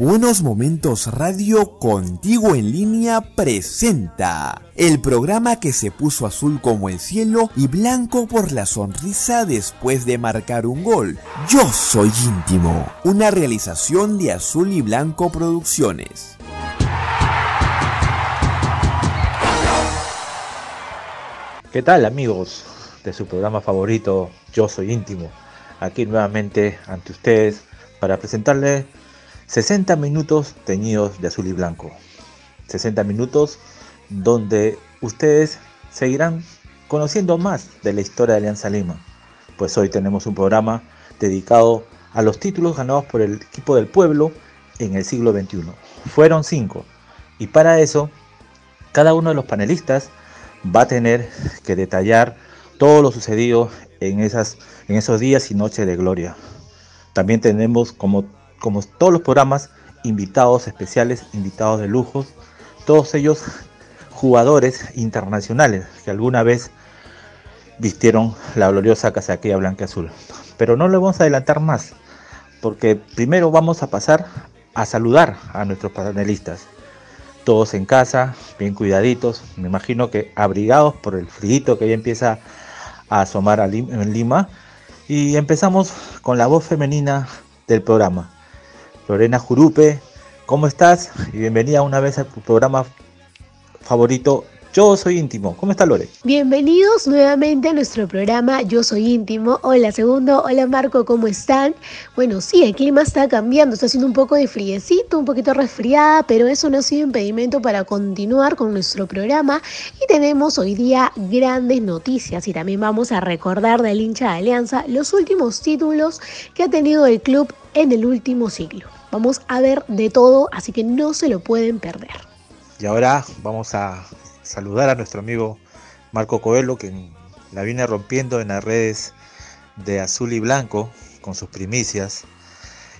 Buenos Momentos Radio Contigo en línea presenta el programa que se puso azul como el cielo y blanco por la sonrisa después de marcar un gol. Yo soy íntimo, una realización de Azul y Blanco Producciones. ¿Qué tal amigos de su programa favorito Yo Soy Íntimo? Aquí nuevamente ante ustedes para presentarles 60 minutos teñidos de azul y blanco. 60 minutos donde ustedes seguirán conociendo más de la historia de Alianza Lima. Pues hoy tenemos un programa dedicado a los títulos ganados por el equipo del pueblo en el siglo XXI. Fueron cinco. Y para eso, cada uno de los panelistas va a tener que detallar todo lo sucedido en, esas, en esos días y noches de gloria. También tenemos como como todos los programas, invitados especiales, invitados de lujos, todos ellos jugadores internacionales que alguna vez vistieron la gloriosa casaquilla blanca azul. Pero no le vamos a adelantar más, porque primero vamos a pasar a saludar a nuestros panelistas. Todos en casa, bien cuidaditos, me imagino que abrigados por el frío que ya empieza a asomar en Lima. Y empezamos con la voz femenina del programa. Lorena Jurupe, ¿cómo estás? Y bienvenida una vez a tu programa favorito yo soy íntimo. ¿Cómo está Lore? Bienvenidos nuevamente a nuestro programa Yo soy íntimo. Hola segundo, hola Marco, ¿cómo están? Bueno, sí, el clima está cambiando, está haciendo un poco de friecito, un poquito resfriada, pero eso no ha sido impedimento para continuar con nuestro programa y tenemos hoy día grandes noticias y también vamos a recordar del hincha de Alianza los últimos títulos que ha tenido el club en el último siglo. Vamos a ver de todo, así que no se lo pueden perder. Y ahora vamos a saludar a nuestro amigo Marco Coelho, que la viene rompiendo en las redes de azul y blanco con sus primicias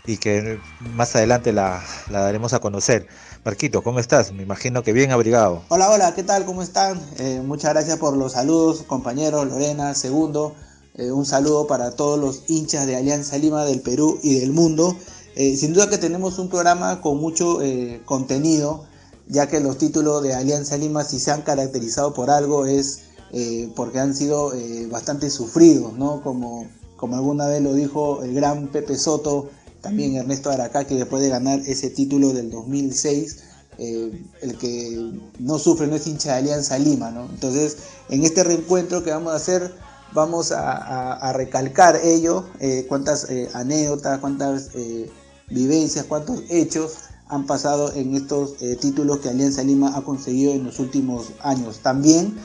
y que más adelante la, daremos a conocer. Marquito, ¿cómo estás? Me imagino que bien abrigado. Hola, hola, ¿qué tal? ¿Cómo están? Eh, muchas gracias por los saludos, compañeros, Lorena, segundo. Eh, un saludo para todos los hinchas de Alianza Lima del Perú y del mundo. Eh, sin duda que tenemos un programa con mucho eh, contenido, ya que los títulos de Alianza Lima, si se han caracterizado por algo, es eh, porque han sido bastante sufridos, ¿no? Como, como alguna vez lo dijo el gran Pepe Soto, también Ernesto Aracá, que después de ganar ese título del 2006, el que no sufre no es hincha de Alianza Lima, ¿no? Entonces, en este reencuentro que vamos a hacer vamos a, recalcar ello, cuántas anécdotas, cuántas vivencias, cuántos hechos han pasado en estos títulos que Alianza Lima ha conseguido en los últimos años. También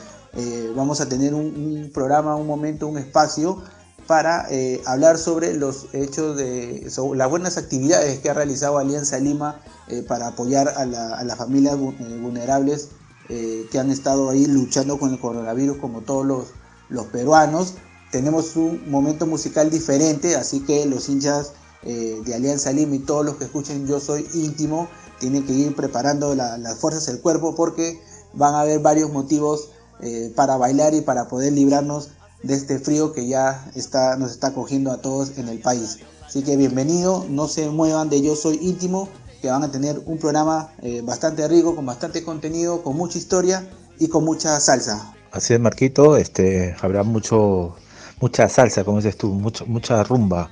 vamos a tener un, programa, un momento, un espacio para hablar sobre los hechos de las buenas actividades que ha realizado Alianza Lima para apoyar a, las familias vulnerables que han estado ahí luchando con el coronavirus como todos los los peruanos. Tenemos un momento musical diferente, así que los hinchas eh, de Alianza Lima y todos los que escuchen Yo Soy Íntimo tienen que ir preparando las fuerzas del cuerpo porque van a haber varios motivos eh, para bailar y para poder librarnos de este frío que ya está, nos está cogiendo a todos en el país. Así que bienvenido, no se muevan de Yo Soy Íntimo, que van a tener un programa eh, bastante rico, con bastante contenido, con mucha historia y con mucha salsa. Así es, Marquito, este, habrá mucho, mucha salsa, como dices tú, mucho, mucha rumba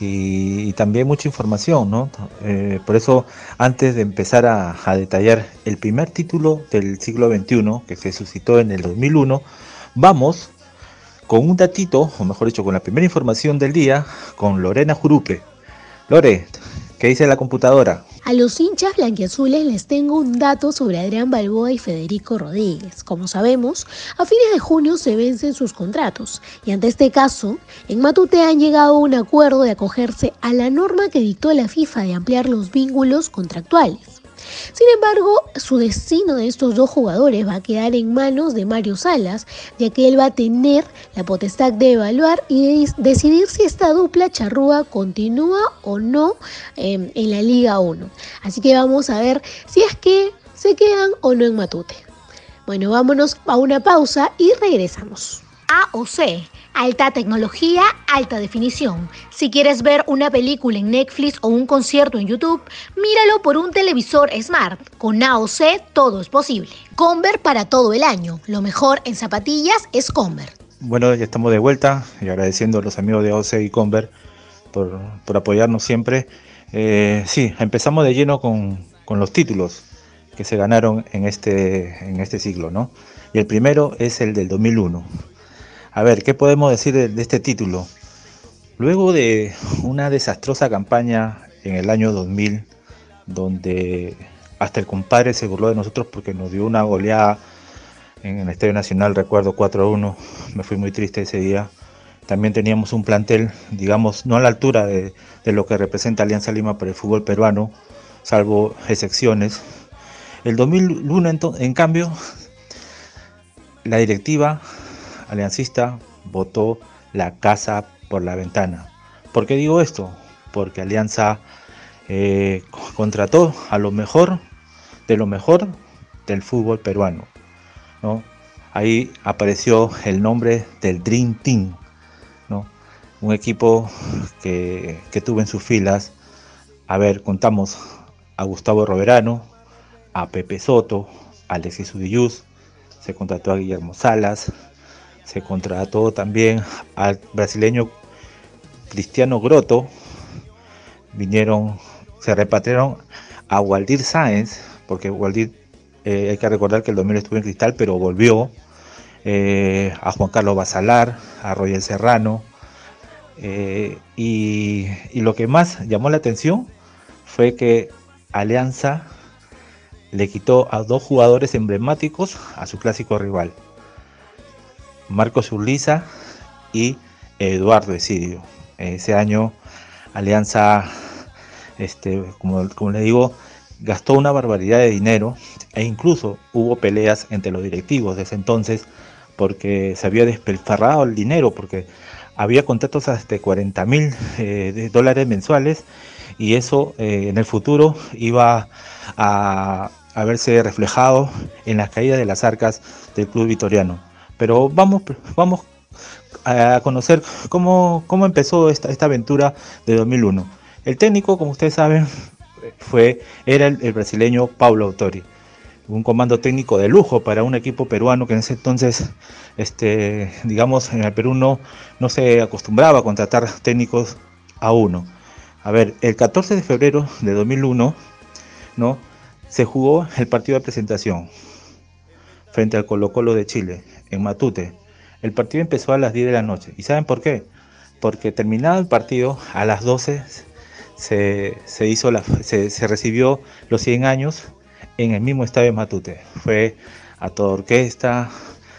y, también mucha información, ¿no? Eh, por eso, antes de empezar a, detallar el primer título del siglo XXI, que se suscitó en el 2001, vamos con un datito, o mejor dicho, con la primera información del día, con Lorena Jurupe. Lore, ¿qué dice la computadora? A los hinchas blanquiazules les tengo un dato sobre Adrián Balboa y Federico Rodríguez. Como sabemos, a fines de junio se vencen sus contratos y ante este caso, en Matute han llegado a un acuerdo de acogerse a la norma que dictó la FIFA de ampliar los vínculos contractuales. Sin embargo, su destino de estos dos jugadores va a quedar en manos de Mario Salas, ya que él va a tener la potestad de evaluar y de decidir si esta dupla charrúa continúa o no em, en la Liga 1. Así que vamos a ver si es que se quedan o no en Matute. Bueno, vámonos a una pausa y regresamos. A o C Alta tecnología, alta definición. Si quieres ver una película en Netflix o un concierto en YouTube, míralo por un televisor smart. Con AOC todo es posible. Conver para todo el año. Lo mejor en zapatillas es Conver. Bueno, ya estamos de vuelta y agradeciendo a los amigos de AOC y Conver por, apoyarnos siempre. Eh, sí, empezamos de lleno con, con los títulos que se ganaron en este, en este siglo, ¿no? Y el primero es el del 2001 a ver, ¿qué podemos decir de, este título? Luego de una desastrosa campaña en el año 2000, donde hasta el compadre se burló de nosotros porque nos dio una goleada en el Estadio Nacional, recuerdo 4-1, me fui muy triste ese día. También teníamos un plantel, digamos, no a la altura de, lo que representa Alianza Lima para el fútbol peruano, salvo excepciones. El 2001, en cambio, la directiva aliancista votó la casa por la ventana. ¿Por qué digo esto? Porque Alianza eh, contrató a lo mejor de lo mejor del fútbol peruano. ¿no? Ahí apareció el nombre del Dream Team, un equipo que, que tuvo en sus filas, a ver, contamos a Gustavo Roverano, a Pepe Soto, a Alexis Udilluz, se contrató a Guillermo Salas, se contrató también al brasileño Cristiano Grotto, vinieron, se repatriaron a Waldir Sáenz, porque Waldir, eh, hay que recordar que el dominio estuvo en cristal, pero volvió, eh, a Juan Carlos Basalar, a Royal Serrano, eh, y lo que más llamó la atención fue que Alianza le quitó a dos jugadores emblemáticos a su clásico rival. Marcos Urliza y Eduardo Esidio. Ese año Alianza, este, como, como le digo, gastó una barbaridad de dinero e incluso hubo peleas entre los directivos de ese entonces porque se había despilfarrado el dinero, porque había contratos hasta 40 mil eh, dólares mensuales y eso eh, en el futuro iba a, verse reflejado en las caídas de las arcas del club vitoriano. Pero vamos, vamos a conocer cómo, cómo empezó esta, esta aventura de 2001. El técnico, como ustedes saben, fue, era el, brasileño Paulo Autori un comando técnico de lujo para un equipo peruano que en ese entonces, este, digamos, en el Perú no, no se acostumbraba a contratar técnicos a uno. A ver, el 14 de febrero de 2001, ¿no? Se jugó el partido de presentación frente al Colo Colo de Chile en Matute. El partido empezó a las 10 de la noche. ¿Y saben por qué? Porque terminado el partido, a las 12 se, hizo la, se, recibió los 100 años en el mismo estadio de Matute. Fue a toda orquesta,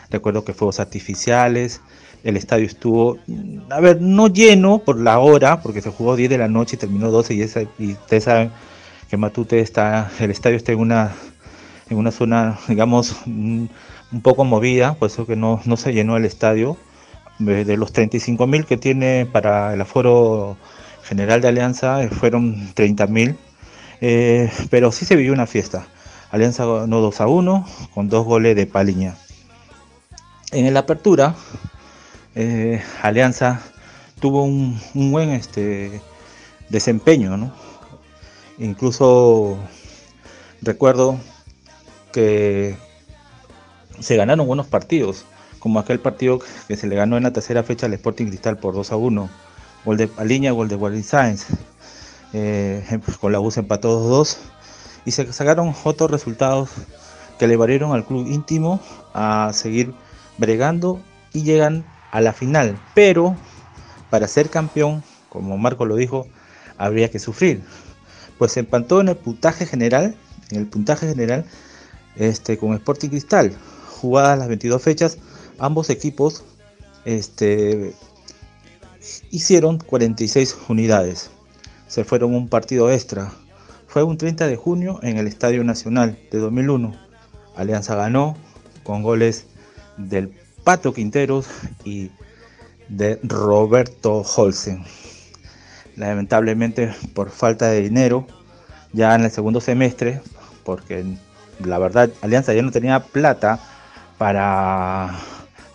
recuerdo que fuegos artificiales, el estadio estuvo, a ver, no lleno por la hora, porque se jugó 10 de la noche y terminó 12 y, esa, y ustedes saben que Matute está, el estadio está en una, en una zona, digamos, un poco movida, por eso que no, se llenó el estadio. De los 35 mil que tiene para el aforo general de Alianza, eh, fueron 30 mil. Eh, pero sí se vivió una fiesta. Alianza ganó 2 a 1 con dos goles de Paliña. En la apertura, eh, Alianza tuvo un, buen este, desempeño. Incluso recuerdo que se ganaron buenos partidos, como aquel partido que se le ganó en la tercera fecha al Sporting Cristal por 2 a 1, gol de Paliña, gol de Wally Sainz, eh, con la bus empató 2-2 y se sacaron otros resultados que le valieron al club íntimo a seguir bregando y llegan a la final, pero para ser campeón, como Marco lo dijo, habría que sufrir. Pues se empató en el puntaje general, en el puntaje general este, con Sporting Cristal, jugadas las 22 fechas, ambos equipos este, hicieron 46 unidades. Se fueron un partido extra. Fue un 30 de junio en el Estadio Nacional de 2001. Alianza ganó con goles del Pato Quinteros y de Roberto Holsen. Lamentablemente por falta de dinero, ya en el segundo semestre, porque la verdad Alianza ya no tenía plata para,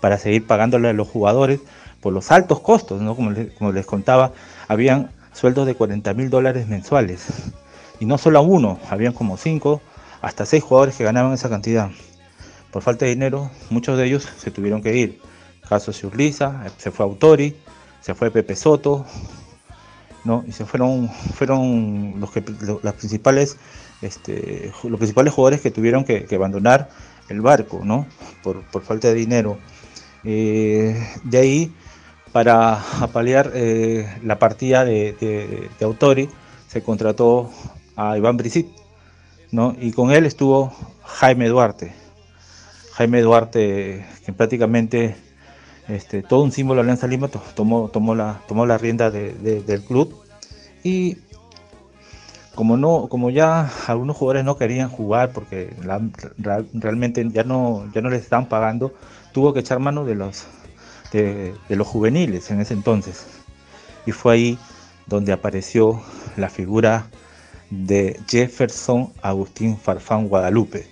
para seguir pagándole a los jugadores, por los altos costos, ¿no? Como, les contaba, habían sueldos de 40 mil dólares mensuales. Y no solo uno, habían como cinco, hasta seis jugadores que ganaban esa cantidad. Por falta de dinero, muchos de ellos se tuvieron que ir. Caso Urliza, se fue Autori, se fue Pepe Soto, ¿no? Y se fueron, fueron los que las principales, este, los principales jugadores que tuvieron que, abandonar el barco, ¿no? Por, falta de dinero. Eh, de ahí, para apalear eh, la partida de, Autori, se contrató a Iván Brisit, ¿no? Y con él estuvo Jaime Duarte. Jaime Duarte, que prácticamente este, todo un símbolo de Alianza Lima, tomó, tomó, la, tomó la rienda del club y como no como ya algunos jugadores no querían jugar porque realmente ya no ya no les estaban pagando tuvo que echar mano de los de, los juveniles en ese entonces y fue ahí donde apareció la figura de Jefferson Agustín Farfán Guadalupe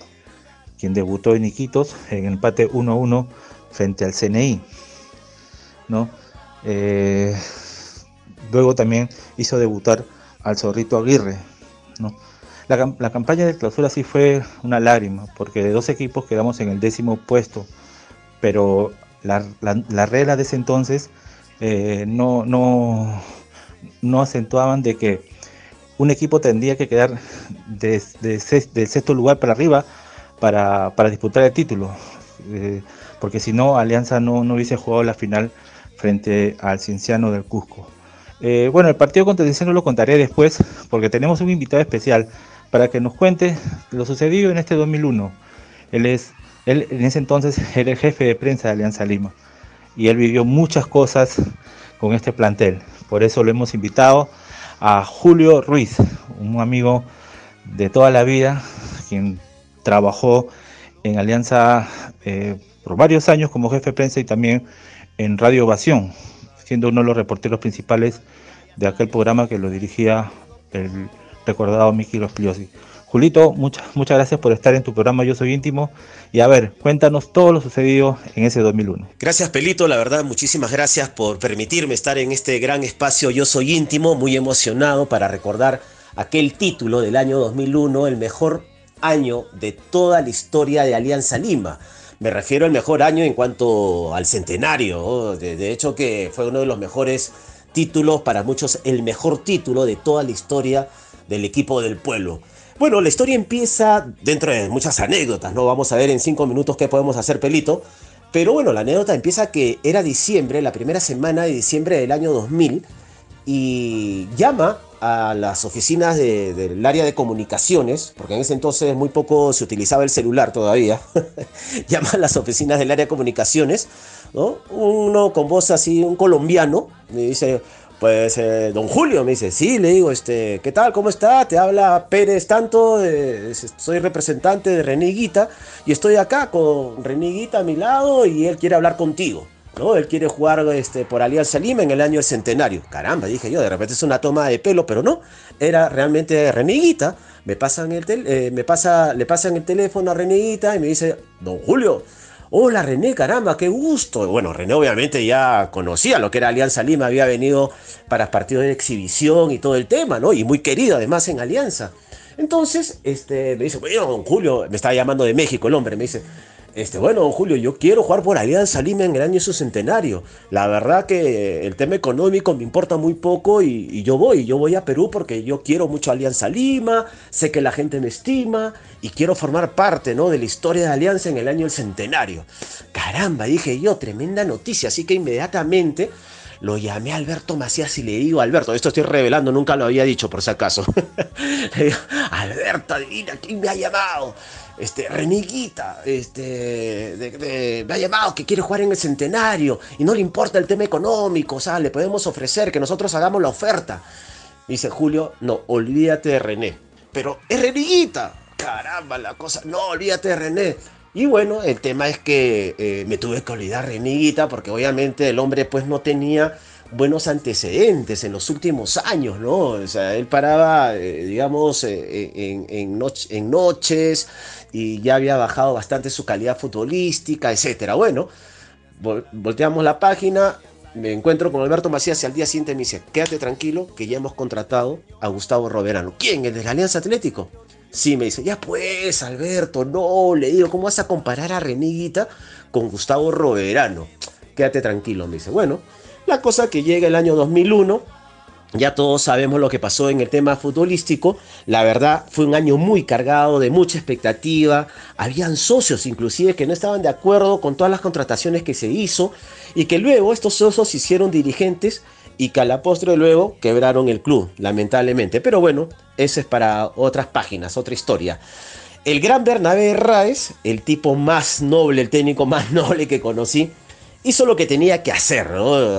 quien debutó en Iquitos en empate 1-1 frente al CNI ¿no? Eh, luego también hizo debutar al Zorrito Aguirre, ¿no? La, campaña de clausura sí fue una lágrima, porque de dos equipos quedamos en el décimo puesto, pero la, regla de ese entonces eh, no, no, no acentuaban de que un equipo tendría que quedar de, del sexto lugar para arriba para, disputar el título, eh, porque si no, Alianza no, no hubiese jugado la final frente al Cienciano del Cusco. Eh, bueno, el partido contra Cienciano lo contaré después porque tenemos un invitado especial para que nos cuente lo sucedido en este 2001. Él es, él en ese entonces era el jefe de prensa de Alianza Lima y él vivió muchas cosas con este plantel. Por eso lo hemos invitado a Julio Ruiz, un amigo de toda la vida, quien trabajó en Alianza eh, por varios años como jefe de prensa y también en Radio Ovación, siendo uno de los reporteros principales de aquel programa que lo dirigía el recordado Miki Rospigliosi. Julito, muchas, muchas gracias por estar en tu programa Yo Soy Íntimo. Y a ver, cuéntanos todo lo sucedido en ese 2001. Gracias, Pelito. La verdad, muchísimas gracias por permitirme estar en este gran espacio Yo Soy Íntimo. Muy emocionado para recordar aquel título del año 2001, el mejor año de toda la historia de Alianza Lima. Me refiero al mejor año en cuanto al centenario. De, hecho que fue uno de los mejores títulos, para muchos el mejor título de toda la historia del equipo del pueblo. Bueno, la historia empieza dentro de muchas anécdotas, ¿no? Vamos a ver en cinco minutos qué podemos hacer, Pelito. Pero bueno, la anécdota empieza que era diciembre, la primera semana de diciembre del año 2000, y llama a las oficinas del área de comunicaciones, porque en ese entonces muy poco se utilizaba el celular todavía, llama a las oficinas del área de comunicaciones, ¿no? uno con voz así, un colombiano, me dice, pues eh, don Julio, me dice, sí, le digo, este, ¿qué tal? ¿Cómo está? Te habla Pérez Tanto, soy representante de Reniguita y estoy acá con Reniguita a mi lado y él quiere hablar contigo. ¿No? Él quiere jugar este, por Alianza Lima en el año del centenario. Caramba, dije yo, de repente es una toma de pelo, pero no, era realmente Reneguita. Me pasan el eh, me pasa, le pasan el teléfono a Reneguita y me dice, don Julio, hola René, caramba, qué gusto. Bueno, René obviamente ya conocía lo que era Alianza Lima, había venido para partidos de exhibición y todo el tema, ¿no? Y muy querido además en Alianza. Entonces, este, me dice, bueno, don Julio, me estaba llamando de México el hombre, me dice, este, bueno, Julio, yo quiero jugar por Alianza Lima en el año de su centenario. La verdad que el tema económico me importa muy poco y, yo voy, yo voy a Perú porque yo quiero mucho Alianza Lima, sé que la gente me estima y quiero formar parte ¿no? de la historia de Alianza en el año del centenario. Caramba, dije yo, tremenda noticia, así que inmediatamente lo llamé a Alberto Macías y le digo, Alberto, esto estoy revelando, nunca lo había dicho por si acaso. Alberto, adivina quién me ha llamado este, Reniguita, este, me ha llamado que quiere jugar en el centenario y no le importa el tema económico, o sea, le podemos ofrecer que nosotros hagamos la oferta. Dice Julio, no, olvídate de René. Pero es Reniguita. Caramba, la cosa, no, olvídate de René. Y bueno, el tema es que eh, me tuve que olvidar Reniguita porque obviamente el hombre pues no tenía buenos antecedentes en los últimos años, ¿no? O sea, él paraba, eh, digamos, eh, en, en, noches y ya había bajado bastante su calidad futbolística, etcétera. Bueno, volteamos la página, me encuentro con Alberto Macías y al día siguiente me dice, quédate tranquilo que ya hemos contratado a Gustavo Roberano. ¿Quién? ¿El de la Alianza Atlético? Sí, me dice, ya pues, Alberto, no, le digo, ¿cómo vas a comparar a Reniguita con Gustavo Roberano? Quédate tranquilo, me dice. Bueno, la cosa que llega el año 2001, ya todos sabemos lo que pasó en el tema futbolístico. La verdad fue un año muy cargado de mucha expectativa. Habían socios inclusive que no estaban de acuerdo con todas las contrataciones que se hizo y que luego estos socios se hicieron dirigentes y que a la postre luego quebraron el club, lamentablemente. Pero bueno, eso es para otras páginas, otra historia. El gran Bernabé Raes, el tipo más noble, el técnico más noble que conocí, hizo lo que tenía que hacer,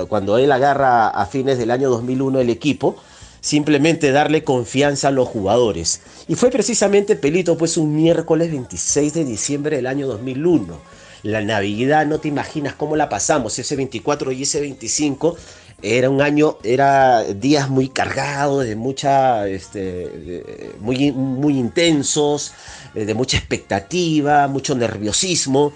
Cuando él agarra a fines del año 2001 el equipo, simplemente darle confianza a los jugadores. Y fue precisamente, Pelito, pues un miércoles 26 de diciembre del año 2001. La Navidad, no te imaginas cómo la pasamos, ese 24 y ese 25 era un año, era días muy cargados, de mucha, este, muy, muy intensos, eh, de mucha expectativa, mucho nerviosismo.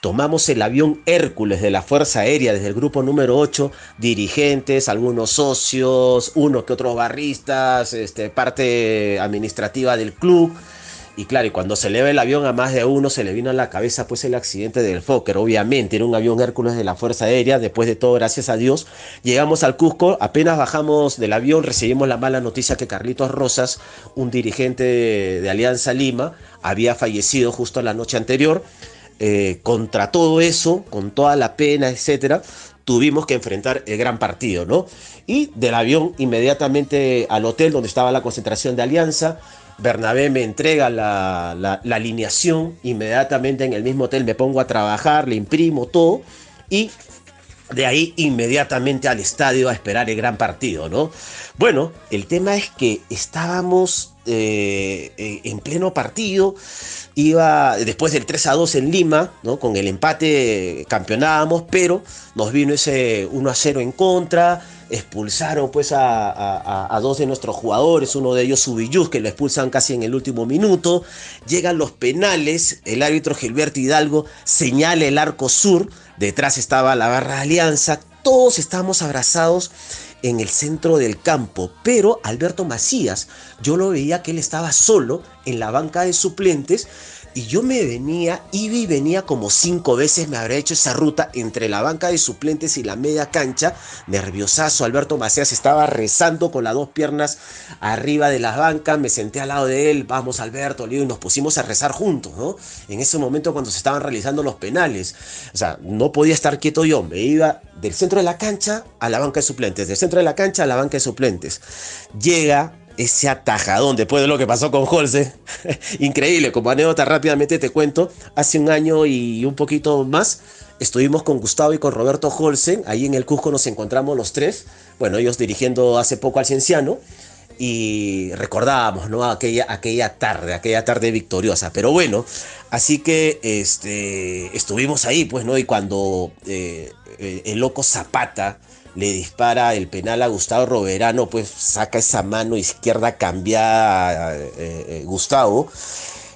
Tomamos el avión Hércules de la Fuerza Aérea desde el grupo número 8, dirigentes, algunos socios, unos que otros barristas, este, parte administrativa del club. Y claro, y cuando se eleva el avión a más de uno se le vino a la cabeza pues el accidente del Fokker, obviamente, era un avión Hércules de la Fuerza Aérea, después de todo, gracias a Dios, llegamos al Cusco, apenas bajamos del avión, recibimos la mala noticia que Carlitos Rosas, un dirigente de, Alianza Lima, había fallecido justo la noche anterior. Eh, contra todo eso, con toda la pena, etcétera, tuvimos que enfrentar el gran partido, ¿no? Y del avión inmediatamente al hotel donde estaba la concentración de Alianza, Bernabé me entrega la, alineación, inmediatamente en el mismo hotel me pongo a trabajar, le imprimo todo y de ahí inmediatamente al estadio a esperar el gran partido, ¿no? Bueno, el tema es que estábamos eh, eh, en pleno partido, iba después del 3 a 2 en Lima, ¿no? Con el empate campeonábamos, pero nos vino ese 1 a 0 en contra, expulsaron pues a, dos de nuestros jugadores, uno de ellos Subilluz, que lo expulsan casi en el último minuto, llegan los penales, el árbitro Gilberto Hidalgo señala el arco sur, detrás estaba la barra de alianza, todos estábamos abrazados en el centro del campo, pero Alberto Macías, yo lo veía que él estaba solo en la banca de suplentes y yo me venía, iba y venía como cinco veces, me habré hecho esa ruta entre la banca de suplentes y la media cancha. Nerviosazo, Alberto Macías estaba rezando con las dos piernas arriba de la banca. Me senté al lado de él, vamos Alberto, y nos pusimos a rezar juntos, ¿no? En ese momento cuando se estaban realizando los penales. O sea, no podía estar quieto yo, me iba del centro de la cancha a la banca de suplentes, del centro de la cancha a la banca de suplentes. Llega ese atajadón después de lo que pasó con Holze. Increíble, como anécdota rápidamente te cuento, hace un año y un poquito más estuvimos con Gustavo y con Roberto Holzen, ahí en el Cusco nos encontramos los tres, bueno, ellos dirigiendo hace poco al Cienciano, y recordábamos, ¿no? Aquella, aquella tarde, aquella tarde victoriosa, pero bueno, así que este, estuvimos ahí, pues, ¿no? Y cuando eh, el loco Zapata, le dispara el penal a Gustavo Roberano, pues saca esa mano izquierda cambiada eh, eh, Gustavo,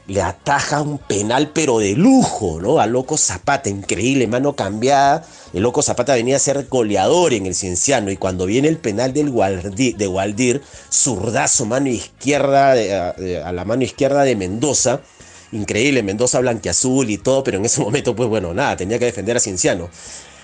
le ataja un penal pero de lujo, ¿no? A Loco Zapata, increíble, mano cambiada. El Loco Zapata venía a ser goleador en el Cienciano y cuando viene el penal del de Waldir, zurdazo, mano izquierda, a, la mano izquierda de Mendoza, increíble, Mendoza blanqueazul y todo, pero en ese momento, pues bueno, nada, tenía que defender a Cienciano.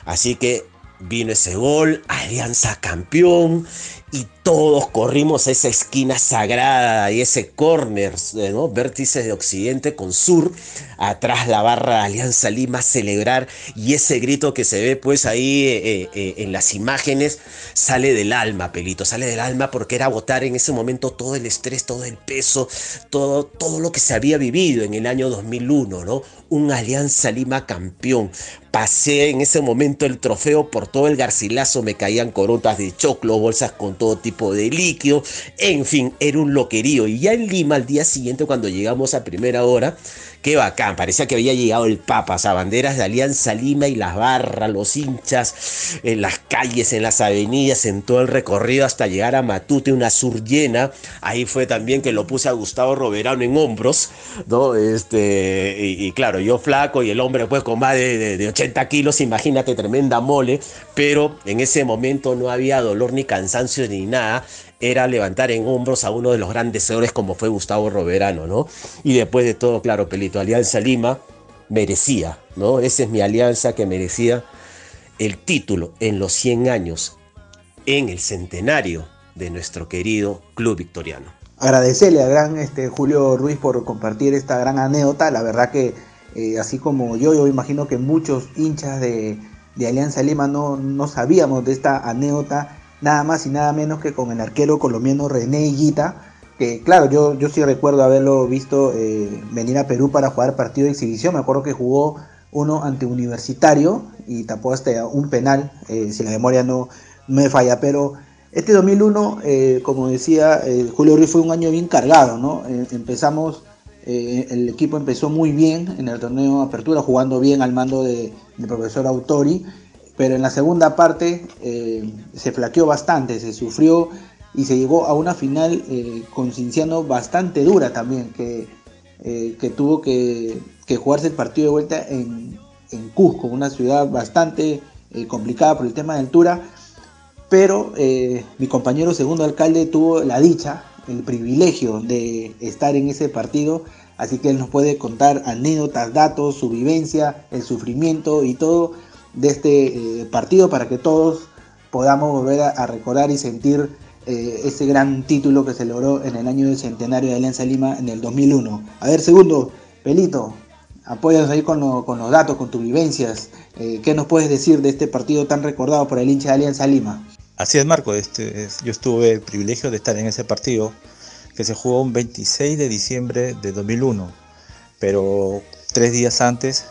Así que vino ese gol, Alianza campeón, y todos corrimos a esa esquina sagrada y ese corner, ¿no? vértice de occidente con sur, atrás la barra de Alianza Lima celebrar y ese grito que se ve pues ahí eh, eh, en las imágenes sale del alma, Pelito, sale del alma porque era votar en ese momento todo el estrés, todo el peso, todo, todo lo que se había vivido en el año 2001, ¿no? Un Alianza Lima campeón. Pasé en ese momento el trofeo por todo el garcilazo, me caían corotas de choclo, bolsas con todo tipo de líquido, en fin, era un loquerío. Y ya en Lima, al día siguiente, cuando llegamos a primera hora, qué bacán, parecía que había llegado el Papa, o sea, banderas de Alianza Lima y las barras, los hinchas en las calles, en las avenidas, en todo el recorrido hasta llegar a Matute, una sur llena, ahí fue también que lo puse a Gustavo Roberano en hombros, ¿no? Este, y, claro, yo flaco y el hombre pues con más de, de 80 kilos, imagínate, tremenda mole, pero en ese momento no había dolor ni cansancio ni nada, era levantar en hombros a uno de los grandes señores como fue Gustavo Roberano, ¿no? Y después de todo, claro, Pelito, Alianza Lima merecía, ¿no? Esa es mi alianza que merecía el título en los 100 años, en el centenario de nuestro querido club victoriano. Agradecerle al gran este, Julio Ruiz por compartir esta gran anécdota, la verdad que eh, así como yo, yo imagino que muchos hinchas de, Alianza Lima no, no sabíamos de esta anécdota nada más y nada menos que con el arquero colombiano René Higuita, que claro, yo, yo sí recuerdo haberlo visto eh, venir a Perú para jugar partido de exhibición, me acuerdo que jugó uno ante Universitario y tapó hasta un penal, eh, si la memoria no, me falla, pero este 2001, eh, como decía Julio Ruiz, fue un año bien cargado, ¿no? empezamos, el equipo empezó muy bien en el torneo de apertura, jugando bien al mando de, del profesor Autori, pero en la segunda parte eh, se flaqueó bastante, se sufrió y se llegó a una final eh, con Cinciano bastante dura también, que, eh, que tuvo que, jugarse el partido de vuelta en, en Cusco, una ciudad bastante complicada por el tema de altura, pero mi compañero segundo alcalde tuvo la dicha, el privilegio de estar en ese partido, así que él nos puede contar anécdotas, datos, su vivencia, el sufrimiento y todo de este eh, partido para que todos podamos volver a, recordar y sentir eh, ese gran título que se logró en el año del centenario de Alianza Lima en el 2001. A ver, segundo, Pelito, apóyanos ahí con, los datos, con tus vivencias. Eh, ¿Qué nos puedes decir de este partido tan recordado por el hincha de Alianza Lima? Así es, Marco. Este, yo tuve el privilegio de estar en ese partido que se jugó un 26 de diciembre de 2001, pero tres días antes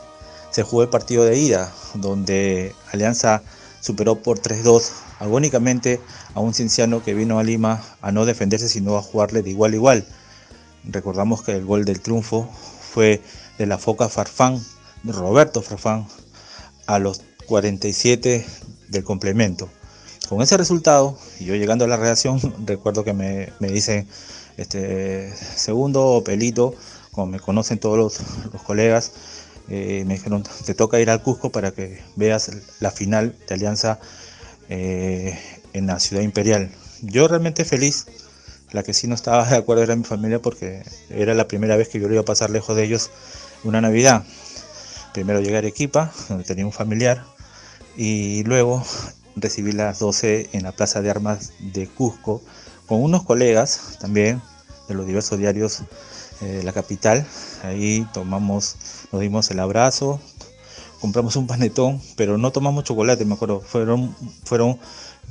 se jugó el partido de ida, donde Alianza superó por 3-2 agónicamente a un cienciano que vino a Lima a no defenderse, sino a jugarle de igual a igual. Recordamos que el gol del triunfo fue de la Foca Farfán, Roberto Farfán, a los 47 del complemento. Con ese resultado, yo llegando a la redacción, recuerdo que me, dicen, este, segundo pelito, como me conocen todos los colegas, eh, me dijeron, te toca ir al Cusco para que veas la final de Alianza eh, en la ciudad imperial. Yo realmente feliz, la que sí no estaba de acuerdo era mi familia porque era la primera vez que yo iba a pasar lejos de ellos una Navidad. Primero llegué a Arequipa, donde tenía un familiar, y luego recibí las 12 en la Plaza de Armas de Cusco, con unos colegas también de los diversos diarios eh, de la capital. Ahí tomamos nos dimos el abrazo, compramos un panetón, pero no tomamos chocolate, me acuerdo, fueron, fueron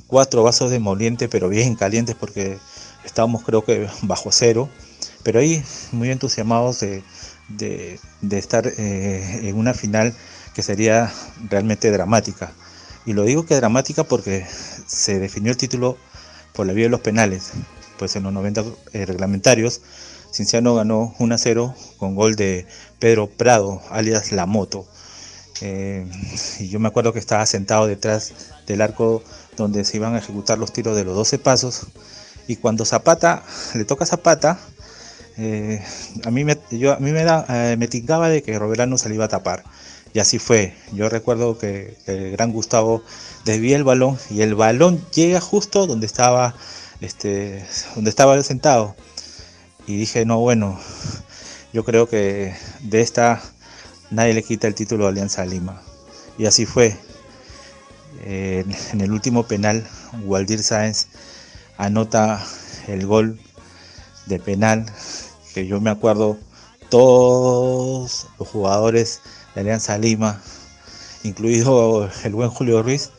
cuatro vasos de moliente, pero bien calientes porque estábamos creo que bajo cero, pero ahí muy entusiasmados de, estar eh, en una final que sería realmente dramática. Y lo digo que dramática porque se definió el título por la vía de los penales, pues en los 90 eh, reglamentarios Cinciano ganó 1 a 0 con gol de Pedro Prado, alias La Moto. Eh, y yo me acuerdo que estaba sentado detrás del arco donde se iban a ejecutar los tiros de los 12 pasos. Y cuando Zapata, le toca Zapata, eh, a mí, me, yo, a mí me, da, eh, me tingaba de que Roberano se le iba a tapar. Y así fue. Yo recuerdo que el gran Gustavo desvía el balón y el balón llega justo donde estaba, este, donde estaba sentado y dije, no, bueno, yo creo que de esta nadie le quita el título de Alianza Lima. Y así fue. en el último penal, Waldir Sáenz anota el gol de penal, que yo me acuerdo, todos los jugadores de Alianza Lima, incluido el buen Julio Ruiz,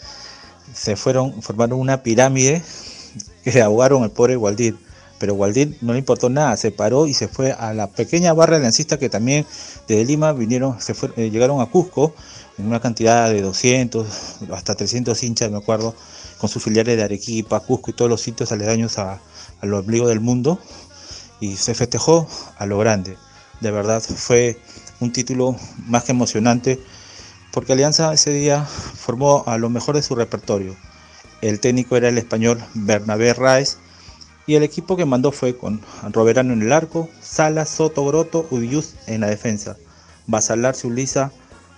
se fueron, formaron una pirámide que ahogaron al pobre Waldir pero Waldir no le importó nada, se paró y se fue a la pequeña barra aliancista que también desde Lima vinieron, se eh, llegaron a Cusco en una cantidad de 200 hasta 300 hinchas, me acuerdo, con sus filiales de Arequipa, Cusco y todos los sitios aledaños a, a los del mundo y se festejó a lo grande. De verdad fue un título más que emocionante, porque Alianza ese día formó a lo mejor de su repertorio. El técnico era el español Bernabé Raez y el equipo que mandó fue con Roberano en el arco, Sala, Soto, Groto, Udius en la defensa, Basalar, Zulisa,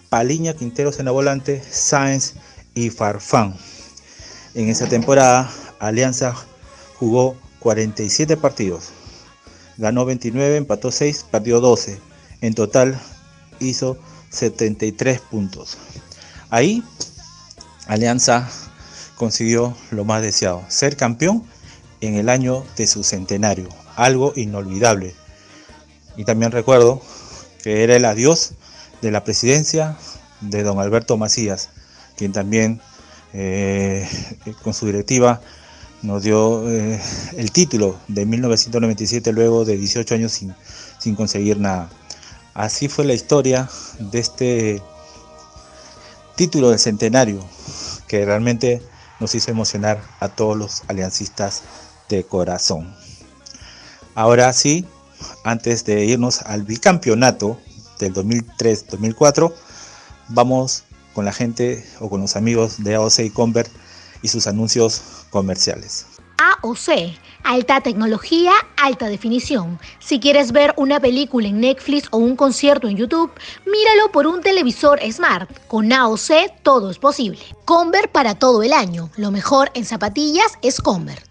Paliña, Quinteros en la volante, Sáenz y Farfán. En esa temporada, Alianza jugó 47 partidos, ganó 29, empató 6, perdió 12. En total hizo 73 puntos. Ahí Alianza consiguió lo más deseado, ser campeón en el año de su centenario, algo inolvidable. Y también recuerdo que era el adiós de la presidencia de don Alberto Macías, quien también eh, con su directiva nos dio eh, el título de 1997 luego de 18 años sin, sin conseguir nada. Así fue la historia de este título del centenario que realmente nos hizo emocionar a todos los aliancistas de corazón. Ahora sí, antes de irnos al bicampeonato del 2003-2004, vamos con la gente o con los amigos de AOC y Convert y sus anuncios comerciales. AOC, alta tecnología, alta definición. Si quieres ver una película en Netflix o un concierto en YouTube, míralo por un televisor smart. Con AOC todo es posible. Convert para todo el año. Lo mejor en zapatillas es Convert.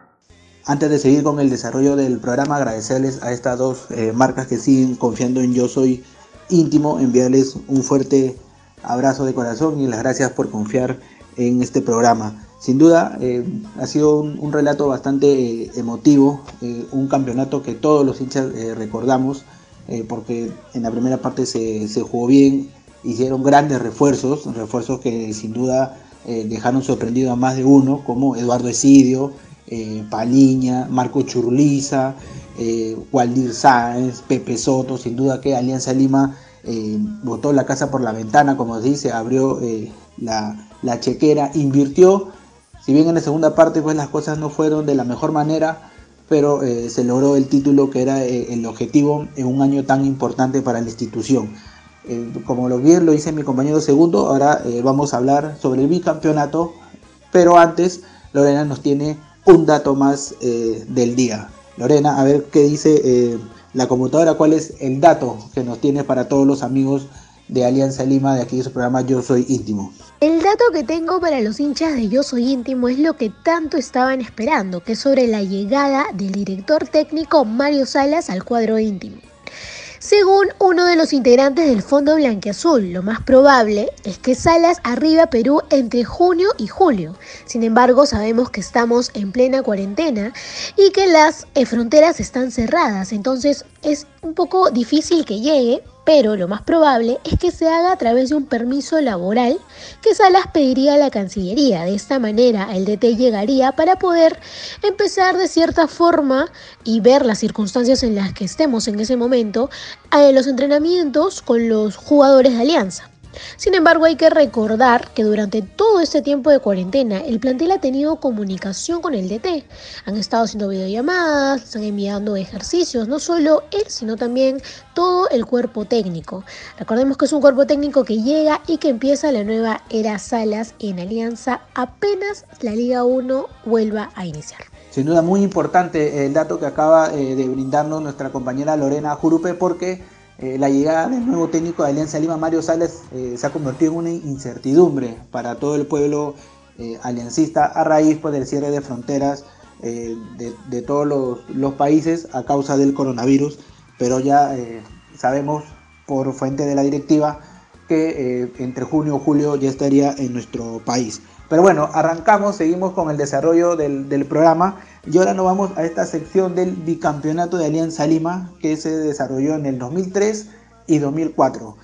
Antes de seguir con el desarrollo del programa, agradecerles a estas dos eh, marcas que siguen confiando en Yo Soy Íntimo, enviarles un fuerte abrazo de corazón y las gracias por confiar en este programa. Sin duda, eh, ha sido un, relato bastante eh, emotivo, un campeonato que todos los hinchas recordamos, porque en la primera parte se, se, jugó bien, hicieron grandes refuerzos, refuerzos que sin duda dejaron sorprendido a más de uno, como Eduardo Esidio, eh, Paliña, Marco Churliza, eh, Waldir Sáenz, Pepe Soto, sin duda que Alianza Lima eh, botó la casa por la ventana, como se dice, abrió la, chequera, invirtió, si bien en la segunda parte pues las cosas no fueron de la mejor manera, pero se logró el título que era el objetivo en un año tan importante para la institución. como lo bien lo dice mi compañero segundo, ahora vamos a hablar sobre el bicampeonato, pero antes Lorena nos tiene un dato más eh, del día. Lorena, a ver qué dice eh, la computadora, cuál es el dato que nos tiene para todos los amigos de Alianza Lima de aquí de su programa Yo Soy Íntimo. El dato que tengo para los hinchas de Yo Soy Íntimo es lo que tanto estaban esperando, que es sobre la llegada del director técnico Mario Salas al cuadro íntimo. Según uno de los integrantes del Fondo Blanqueazul, lo más probable es que Salas arriba a Perú entre junio y julio. Sin embargo, sabemos que estamos en plena cuarentena y que las eh, fronteras están cerradas, entonces es un poco difícil que llegue, pero lo más probable es que se haga a través de un permiso laboral que Salas pediría a la Cancillería. De esta manera el DT llegaría para poder empezar de cierta forma y ver las circunstancias en las que estemos en ese momento a eh, los entrenamientos con los jugadores de Alianza. Sin embargo, hay que recordar que durante todo este tiempo de cuarentena, el plantel ha tenido comunicación con el DT. Han estado haciendo videollamadas, están enviando ejercicios, no solo él, sino también todo el cuerpo técnico. Recordemos que es un cuerpo técnico que llega y que empieza la nueva era Salas en Alianza apenas la Liga 1 vuelva a iniciar. Sin duda muy importante el dato que acaba eh, de brindarnos nuestra compañera Lorena Jurupe porque eh, la llegada del nuevo técnico de Alianza Lima, Mario Salas, eh, se ha convertido en una incertidumbre para todo el pueblo eh, aliancista a raíz pues, del cierre de fronteras de, todos los, países a causa del coronavirus, pero ya sabemos por fuente de la directiva que entre junio o julio ya estaría en nuestro país. Pero bueno, arrancamos, seguimos con el desarrollo del programa y ahora nos vamos a esta sección del bicampeonato de Alianza Lima que se desarrolló en el 2003 y 2004.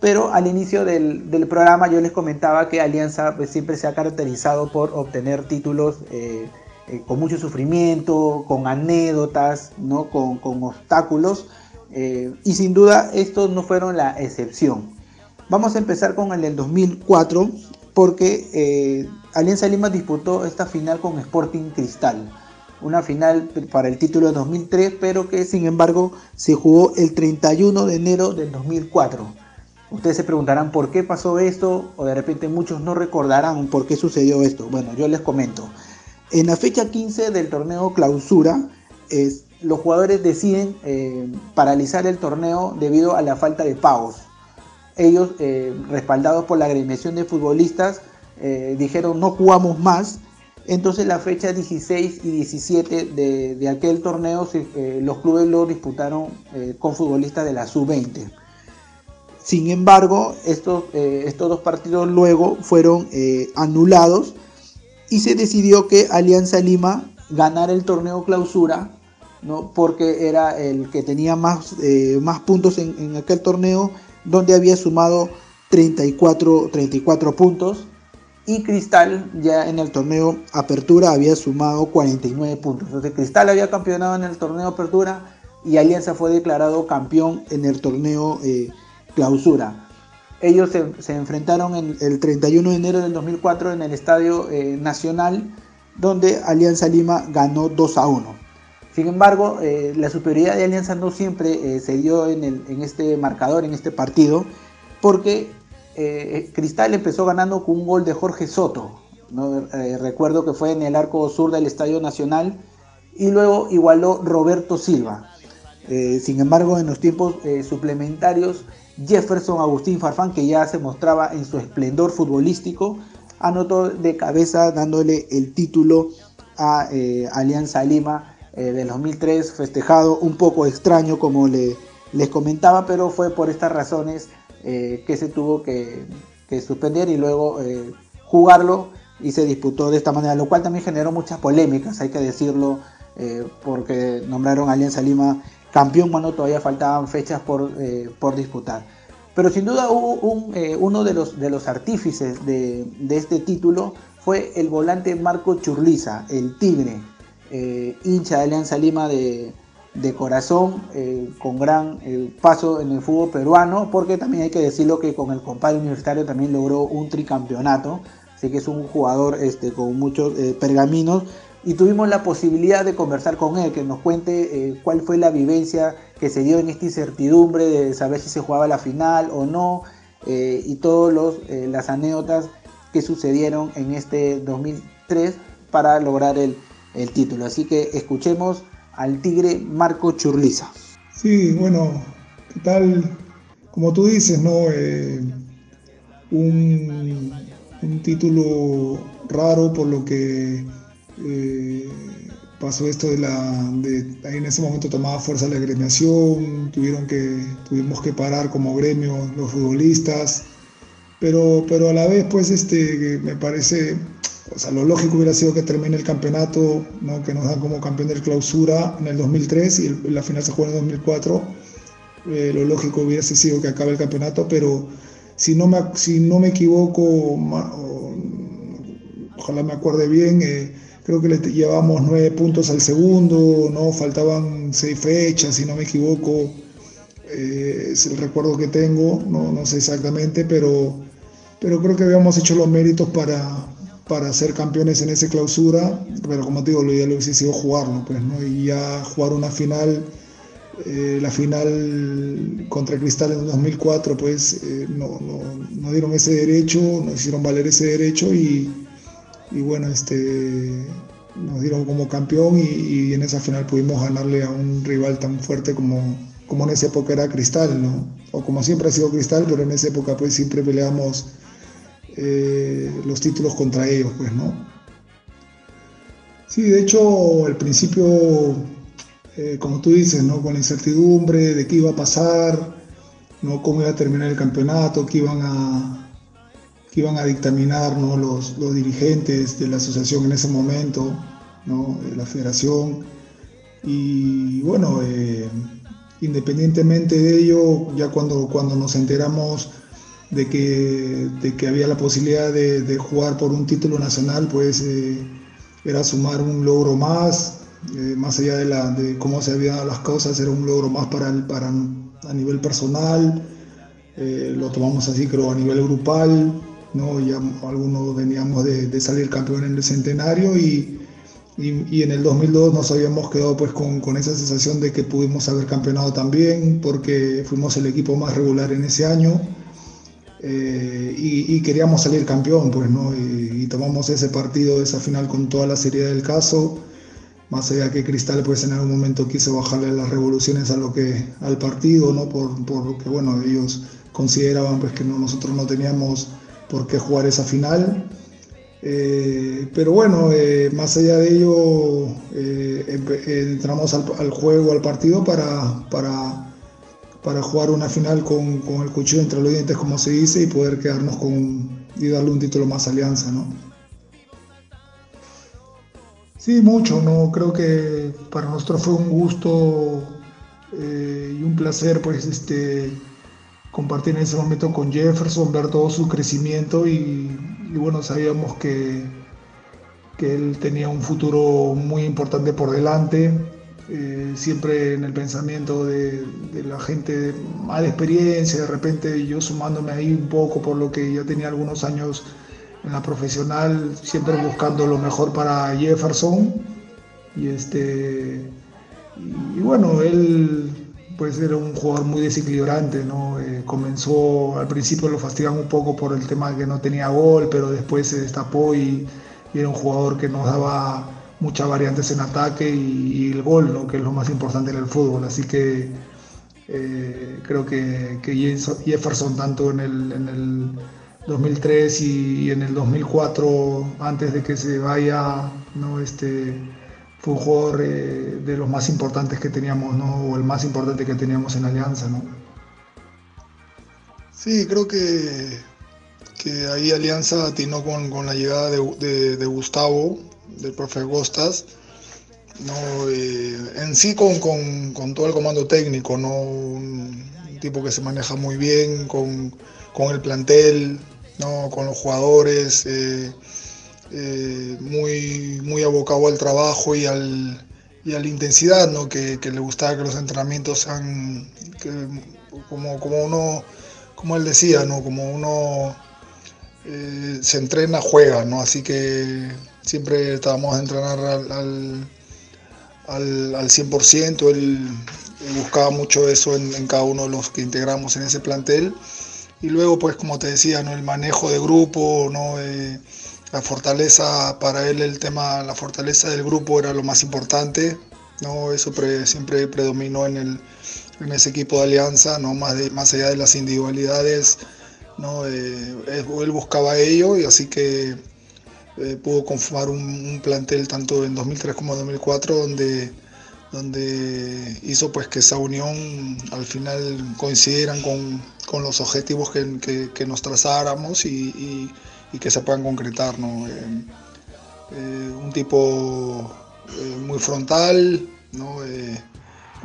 pero al inicio del, programa yo les comentaba que Alianza pues, siempre se ha caracterizado por obtener títulos eh, eh, con mucho sufrimiento, con anécdotas, ¿no? con, obstáculos, eh, y sin duda estos no fueron la excepción. Vamos a empezar con el del 2004, porque Alianza Lima disputó esta final con Sporting Cristal una final para el título de 2003, pero que sin embargo se jugó el 31 de enero del 2004. Ustedes se preguntarán por qué pasó esto o de repente muchos no recordarán por qué sucedió esto. Bueno, yo les comento. En la fecha 15 del torneo clausura, los jugadores deciden eh, paralizar el torneo debido a la falta de pagos. Ellos, eh, respaldados por la agremiación de futbolistas, eh, dijeron no jugamos más. Entonces la fecha 16 y 17 de, aquel torneo los clubes lo disputaron con futbolistas de la sub-20. Sin embargo, estos, eh, estos dos partidos luego fueron eh, anulados y se decidió que Alianza Lima ganara el torneo clausura, ¿no? porque era el que tenía más, eh, más puntos en, aquel torneo, donde había sumado 34, 34 puntos. Y Cristal ya en el torneo Apertura había sumado 49 puntos. Entonces Cristal había campeonado en el torneo Apertura y Alianza fue declarado campeón en el torneo clausura. Ellos se, enfrentaron el 31 de enero del 2004 en el Estadio eh, Nacional, donde Alianza Lima ganó 2 a 1. Sin embargo, eh, la superioridad de Alianza no siempre eh, se dio en, este marcador, en este partido, porque Cristal empezó ganando con un gol de Jorge Soto. recuerdo que fue en el arco sur del Estadio Nacional y luego igualó Roberto Silva. sin embargo, en los tiempos suplementarios, Jefferson Agustín Farfán, que ya se mostraba en su esplendor futbolístico, anotó de cabeza dándole el título a eh, Alianza Lima eh, del 2003, festejado un poco extraño como le, les comentaba, pero fue por estas razones eh, que se tuvo que, suspender y luego jugarlo y se disputó de esta manera, lo cual también generó muchas polémicas, hay que decirlo, porque nombraron a Alianza Lima campeón cuando todavía faltaban fechas por, eh, disputar. Pero sin duda hubo eh, uno de los, de artífices de, este título fue el volante Marco Churliza, el Tigre, eh, hincha de Alianza Lima de, corazón, con gran paso en el fútbol peruano, porque también hay que decirlo que con el compadre universitario también logró un tricampeonato, así que es un jugador este, con muchos pergaminos y tuvimos la posibilidad de conversar con él, que nos cuente eh, cuál fue la vivencia que se dio en esta incertidumbre de saber si se jugaba la final o no, eh, y todas eh, las anécdotas que sucedieron en este 2003 para lograr el, título. Así que escuchemos al tigre Marco Churliza. Sí, bueno, ¿qué tal? Como tú dices, ¿no? un, un título raro por lo que eh, pasó esto de la, ahí en ese momento tomaba fuerza la agremiación, tuvieron que, tuvimos que parar como gremio los futbolistas, pero, pero a la vez pues este, me parece, o sea, lo lógico hubiera sido que termine el campeonato, ¿no? que nos dan como campeón de clausura en el 2003 y la final se jugó en el 2004, eh, lo lógico hubiese sido que acabe el campeonato, pero si no me, si no me equivoco, ojalá me acuerde bien, eh, creo que le llevamos nueve puntos al segundo, no faltaban seis fechas, si no me equivoco, eh, es el recuerdo que tengo, no, no, sé exactamente, pero, pero creo que habíamos hecho los méritos para, para ser campeones en esa clausura, pero como te digo, lo ideal hubiese sido jugarlo, pues, ¿no? y ya jugar una final. Eh, la final contra Cristal en 2004 pues eh, no, no, no, dieron ese derecho, no hicieron valer ese derecho y, y bueno, este, nos dieron como campeón y, en esa final pudimos ganarle a un rival tan fuerte como, como en esa época era Cristal, ¿no? O como siempre ha sido Cristal, pero en esa época pues siempre peleamos eh, los títulos contra ellos, pues, ¿no? Sí, de hecho, al principio, eh, como tú dices, ¿no? Con la incertidumbre de qué iba a pasar, ¿no? Cómo iba a terminar el campeonato, qué iban a, iban a dictaminar los, dirigentes de la asociación en ese momento, ¿no? la federación. Y bueno, eh, independientemente de ello, ya cuando, cuando nos enteramos de que, de que había la posibilidad de, jugar por un título nacional, pues eh, era sumar un logro más, eh, más allá de, la, de cómo se habían dado las cosas, era un logro más para, para a nivel personal, eh, lo tomamos así creo a nivel grupal, ¿no? ya algunos veníamos de, de salir campeón en el centenario y, y, en el 2002 nos habíamos quedado pues con, con, esa sensación de que pudimos haber campeonado también porque fuimos el equipo más regular en ese año eh, y, queríamos salir campeón, pues, ¿no? Y, tomamos ese partido, esa final con toda la seriedad del caso, más allá que Cristal, pues, en algún momento quiso bajarle las revoluciones a lo que, al partido, ¿no? Por, por que, bueno, ellos consideraban, pues, que no, nosotros no teníamos por qué jugar esa final. Eh, pero bueno, eh, más allá de ello, entramos al, al, juego, al partido para, para para jugar una final con, con, el cuchillo entre los dientes, como se dice, y poder quedarnos con y darle un título más a Alianza, ¿no? Sí, mucho, ¿no? Creo que para nosotros fue un gusto eh, y un placer, pues, este, compartir en ese momento con Jefferson, ver todo su crecimiento y, y bueno, sabíamos que, que él tenía un futuro muy importante por delante eh, siempre en el pensamiento de, la gente de mala experiencia, de repente yo sumándome ahí un poco por lo que ya tenía algunos años en la profesional, siempre buscando lo mejor para Jefferson. Y, este, y, bueno, él pues era un jugador muy desequilibrante, ¿no? Eh, comenzó, al principio lo fastidiaban un poco por el tema de que no tenía gol, pero después se destapó y, y era un jugador que nos daba muchas variantes en ataque y, el gol, ¿no? que es lo más importante en el fútbol. Así que eh, creo que, Jefferson, tanto en el, en el 2003 y, en el 2004, antes de que se vaya, ¿no? este, fue un jugador eh, de los más importantes que teníamos, ¿no? o el más importante que teníamos en Alianza. ¿no? Sí, creo que, ahí Alianza atinó con, con la llegada de Gustavo del profe Gostas, ¿no? Eh, en sí con, con, todo el comando técnico, ¿no? un, tipo que se maneja muy bien con, el plantel, ¿no? con los jugadores, eh, eh, muy, muy abocado al trabajo y, al, y a la intensidad, ¿no? que, le gustaba que los entrenamientos sean como, como uno, como él decía, ¿no? como uno se entrena, juega, ¿no? así que siempre estábamos a entrenar al, al, al, 100%, él, buscaba mucho eso en, cada uno de los que integramos en ese plantel. Y luego, pues como te decía, ¿no? el manejo de grupo, ¿no? Eh, la fortaleza, para él el tema, la fortaleza del grupo era lo más importante, ¿no? eso siempre predominó en, el, en ese equipo de alianza, ¿no? más, de, más allá de las individualidades. ¿no? Eh, él buscaba ello y así que eh, pudo conformar un, plantel tanto en 2003 como en 2004 donde, donde hizo pues que esa unión al final coincidieran con, con los objetivos que, que, nos trazáramos y, y, que se puedan concretar. ¿no? Eh, eh, un tipo muy frontal, ¿no?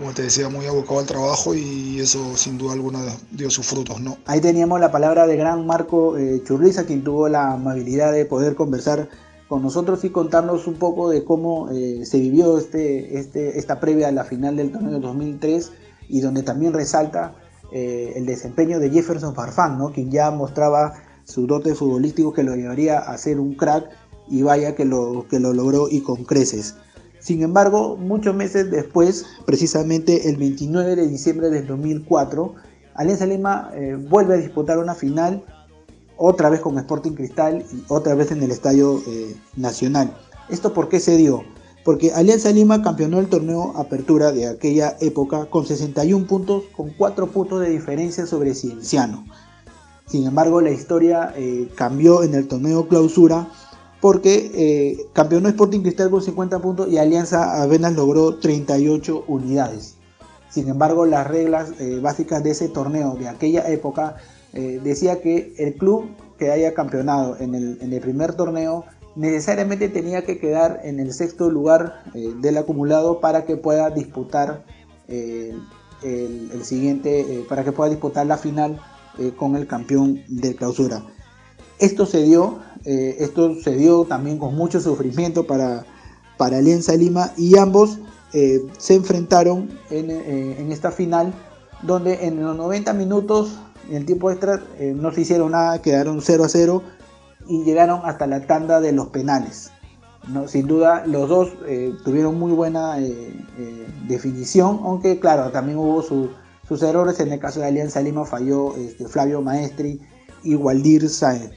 Como te decía, muy abocado al trabajo y eso sin duda alguna dio sus frutos, ¿no? Ahí teníamos la palabra de gran Marco eh, Churriza, quien tuvo la amabilidad de poder conversar con nosotros y contarnos un poco de cómo eh, se vivió este, este, esta previa a la final del torneo 2003 y donde también resalta eh, el desempeño de Jefferson Farfán, ¿no? quien ya mostraba su dote futbolístico que lo llevaría a ser un crack y vaya que lo, que lo logró y con creces. Sin embargo, muchos meses después, precisamente el 29 de diciembre del 2004, Alianza Lima eh, vuelve a disputar una final, otra vez con Sporting Cristal y otra vez en el Estadio eh, Nacional. ¿Esto por qué se dio? Porque Alianza Lima campeonó el torneo Apertura de aquella época con 61 puntos, con 4 puntos de diferencia sobre Cienciano. Sin embargo, la historia eh, cambió en el torneo Clausura porque eh, campeonó Sporting Cristal con 50 puntos y Alianza apenas logró 38 unidades. Sin embargo, las reglas eh, básicas de ese torneo de aquella época eh, decía que el club que haya campeonado en el, primer torneo necesariamente tenía que quedar en el sexto lugar del acumulado para que pueda disputar el, siguiente, para que pueda disputar la final con el campeón de clausura. Esto se dio, esto se dio también con mucho sufrimiento para, para Alianza Lima y ambos se enfrentaron en, en, esta final donde en los 90 minutos en el tiempo extra no se hicieron nada, quedaron 0 a 0 y llegaron hasta la tanda de los penales. No, sin duda los dos eh, tuvieron muy buena eh, eh, definición, aunque claro, también hubo sus errores. En el caso de Alianza Lima falló este, Flavio Maestri y Waldir Saez.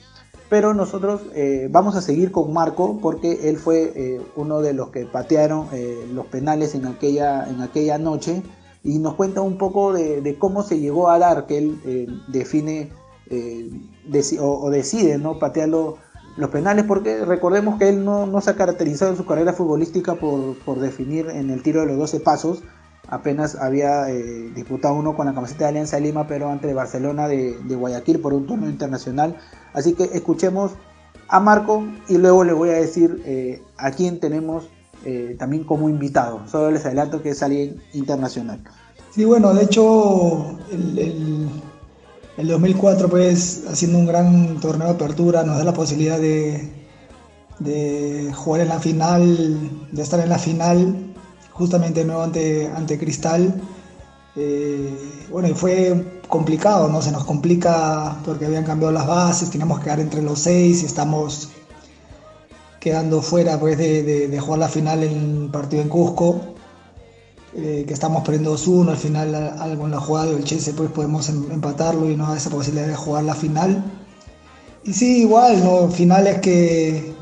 Pero nosotros vamos a seguir con Marco porque él fue uno de los que patearon los penales en aquella, en aquella noche y nos cuenta un poco de, cómo se llegó a dar que él define o, decide no patearlo los penales, porque recordemos que él no, se ha caracterizado en su carrera futbolística por, definir en el tiro de los 12 pasos. Apenas había eh, disputado uno con la camiseta de Alianza de Lima, pero ante Barcelona de, Guayaquil por un torneo internacional. Así que escuchemos a Marco y luego le voy a decir eh, a quién tenemos eh, también como invitado. Solo les adelanto que es alguien internacional. Sí, bueno, de hecho, el el 2004, pues, haciendo un gran torneo de apertura, nos da la posibilidad de, jugar en la final, de estar en la final, justamente nuevo ante, ante Cristal. Eh, bueno, y fue complicado, ¿no? Se nos complica porque habían cambiado las bases, teníamos que quedar entre los seis y estamos quedando fuera pues, de, de jugar la final en el partido en Cusco. Eh, que estamos perdiendo 2-1, al final algo en la jugada del Chelsea pues podemos em, empatarlo y no da esa posibilidad de jugar la final. Y sí, igual, ¿no? Finales que,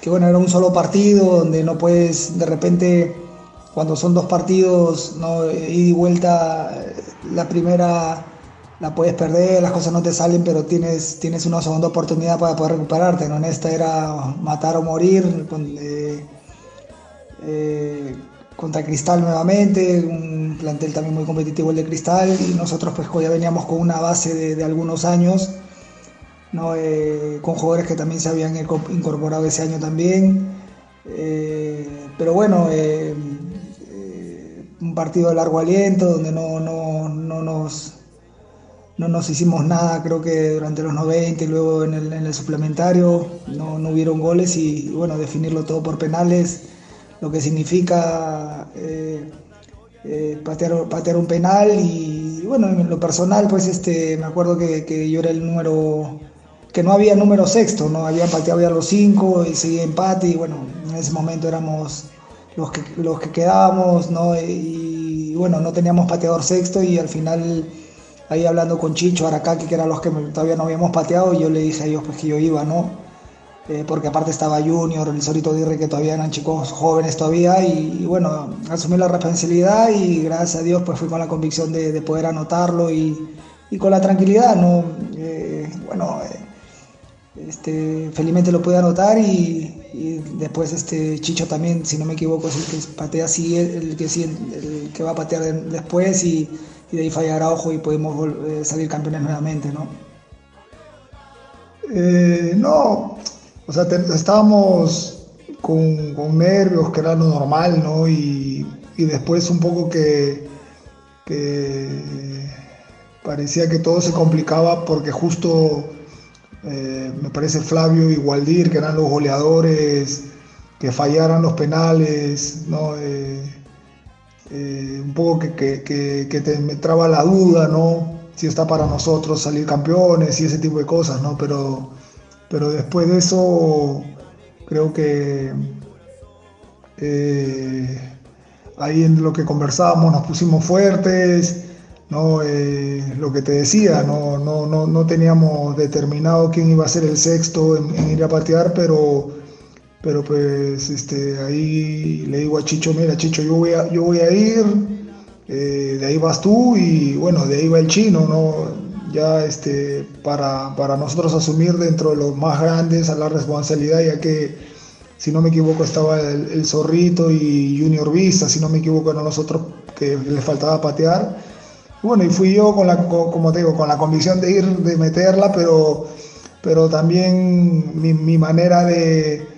que bueno, era un solo partido, donde no puedes, de repente, cuando son dos partidos, ¿no? y vuelta, la primera la puedes perder, las cosas no te salen, pero tienes, tienes una segunda oportunidad para poder recuperarte, ¿no? En esta era matar o morir, eh, eh, contra Cristal nuevamente, un plantel también muy competitivo el de Cristal y nosotros pues ya veníamos con una base de, algunos años. Eh, con jugadores que también se habían incorporado ese año también, pero bueno, un partido de largo aliento donde no, no, no, nos, no nos hicimos nada, creo que durante los 90 y luego en el, en el suplementario no, no hubieron goles y bueno, definirlo todo por penales lo que significa eh, eh, patear, patear, un penal y, bueno, en lo personal pues este, me acuerdo que, yo era el número, que no había número sexto, no había pateado ya los cinco y seguía empate y bueno, en ese momento éramos los que, los que quedábamos, ¿no? Y, bueno, no teníamos pateador sexto y al final ahí hablando con Chicho, Aracaki, que eran los que todavía no habíamos pateado, y yo le dije a ellos pues que yo iba, ¿no? Eh, porque aparte estaba Junior, el Sorito Dirre, que todavía eran chicos jóvenes todavía, y, bueno, asumí la responsabilidad y gracias a Dios pues fui con la convicción de, poder anotarlo y, con la tranquilidad, ¿no? Eh, bueno, eh, este, felizmente lo pude anotar y, después este Chicho también, si no me equivoco, es el que patea así, el, que, el, que va a patear después y, de ahí falla Araujo y podemos salir campeones nuevamente, ¿no? no, o sea, estábamos con, nervios, que era lo normal, ¿no? Y, después un poco que, parecía que todo se complicaba porque justo eh, me parece Flavio y Waldir, que eran los goleadores, que fallaran los penales, ¿no? Eh, eh, un poco que, que, te me traba la duda, ¿no? Si está para nosotros salir campeones y ese tipo de cosas, ¿no? Pero pero después de eso creo que ahí en lo que conversábamos nos pusimos fuertes, ¿no? Eh, lo que te decía, no, no, no, no, teníamos determinado quién iba a ser el sexto en, ir a patear, pero, pero pues este, ahí le digo a Chicho, mira Chicho, yo voy a, yo voy a ir, eh, de ahí vas tú y bueno, de ahí va el chino, ¿no? ya este, para, para, nosotros asumir dentro de los más grandes a la responsabilidad, ya que si no me equivoco estaba el, Zorrito y Junior Vista, si no me equivoco eran nosotros que le faltaba patear. Bueno, y fui yo con la, como te digo, con la convicción de ir, de meterla, pero, pero también mi, manera de,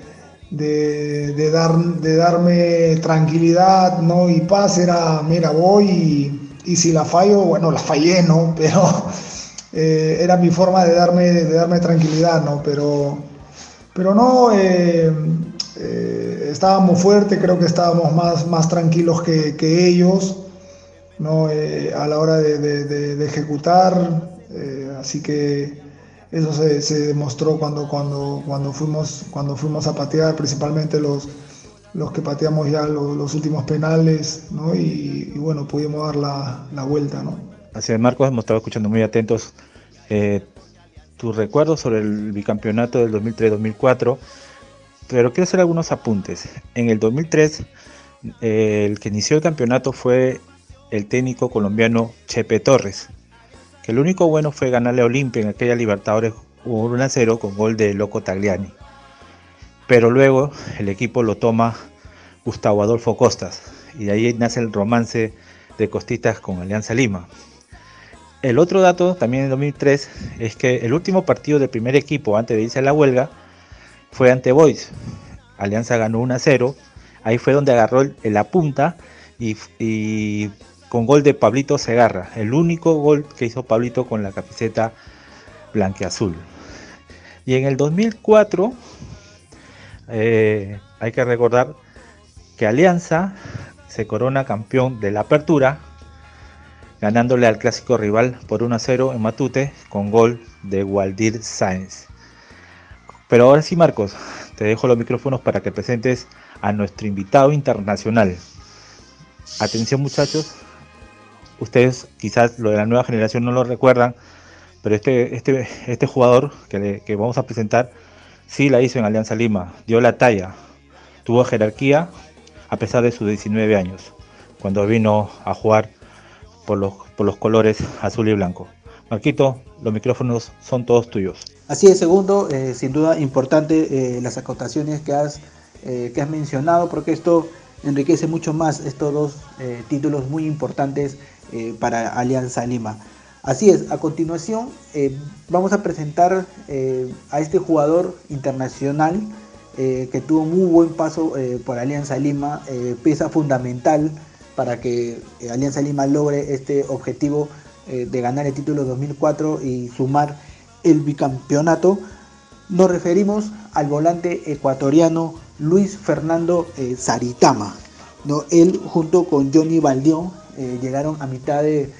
de, dar, de darme tranquilidad ¿no? y paz era, mira, voy y, si la fallo, bueno, la fallé, ¿no? Pero eh, era mi forma de darme, de darme tranquilidad, ¿no? Pero, pero no, eh, eh, estábamos fuertes, creo que estábamos más, más tranquilos que ellos, ¿no? a la hora de, de, ejecutar, así que eso se, se, demostró cuando, cuando, cuando, fuimos, cuando fuimos a patear, principalmente los, los que pateamos ya los, últimos penales, ¿no? Y, bueno, pudimos dar la, la vuelta, ¿no? Así es, Marcos, hemos estado escuchando muy atentos eh, tus recuerdos sobre el bicampeonato del 2003-2004, pero quiero hacer algunos apuntes. En el 2003, eh, el que inició el campeonato fue el técnico colombiano Chepe Torres, que lo único bueno fue ganarle a Olimpia en aquella Libertadores 1 0 con gol de Loco Tagliani. Pero luego el equipo lo toma Gustavo Adolfo Costas y de ahí nace el romance de Costitas con Alianza Lima. El otro dato también en 2003 es que el último partido del primer equipo antes de irse a la huelga fue ante Boys. Alianza ganó 1 0. Ahí fue donde agarró la punta y, con gol de Pablito Segarra. El único gol que hizo Pablito con la camiseta blanqueazul. Y en el 2004 eh, hay que recordar que Alianza se corona campeón de la apertura ganándole al clásico rival por 1 a 0 en Matute con gol de Waldir Sáenz. Pero ahora sí, Marcos, te dejo los micrófonos para que presentes a nuestro invitado internacional. Atención muchachos, ustedes quizás lo de la nueva generación no lo recuerdan, pero este, este, este jugador que, le, que vamos a presentar sí la hizo en Alianza Lima, dio la talla, tuvo jerarquía a pesar de sus 19 años, cuando vino a jugar por los, por los colores azul y blanco. Marquito, los micrófonos son todos tuyos. Así es, segundo, eh, sin duda importante eh, las acotaciones que has, eh, que has mencionado, porque esto enriquece mucho más estos dos títulos muy importantes para Alianza Lima. Así es, a continuación vamos a presentar a este jugador internacional que tuvo muy buen paso por Alianza Lima, pieza fundamental para que eh, Alianza Lima logre este objetivo eh, de ganar el título 2004 y sumar el bicampeonato. Nos referimos al volante ecuatoriano Luis Fernando eh, Saritama. ¿no? Él junto con Johnny Baldión llegaron a mitad de,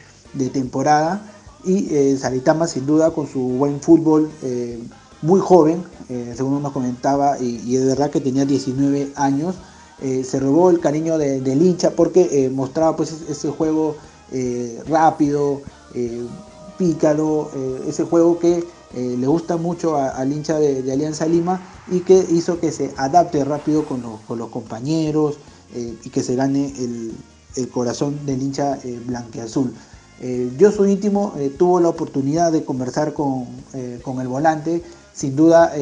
temporada. Y Saritama sin duda con su buen fútbol muy joven, según nos comentaba, y, de verdad que tenía 19 años, eh, se robó el cariño de, del hincha porque eh, mostraba pues ese juego eh, rápido, pícaro, ese juego que le gusta mucho al hincha de, Alianza Lima y que hizo que se adapte rápido con los compañeros y que se gane el, el corazón del hincha blanqueazul. yo soy íntimo, tuvo la oportunidad de conversar con, con el volante, sin duda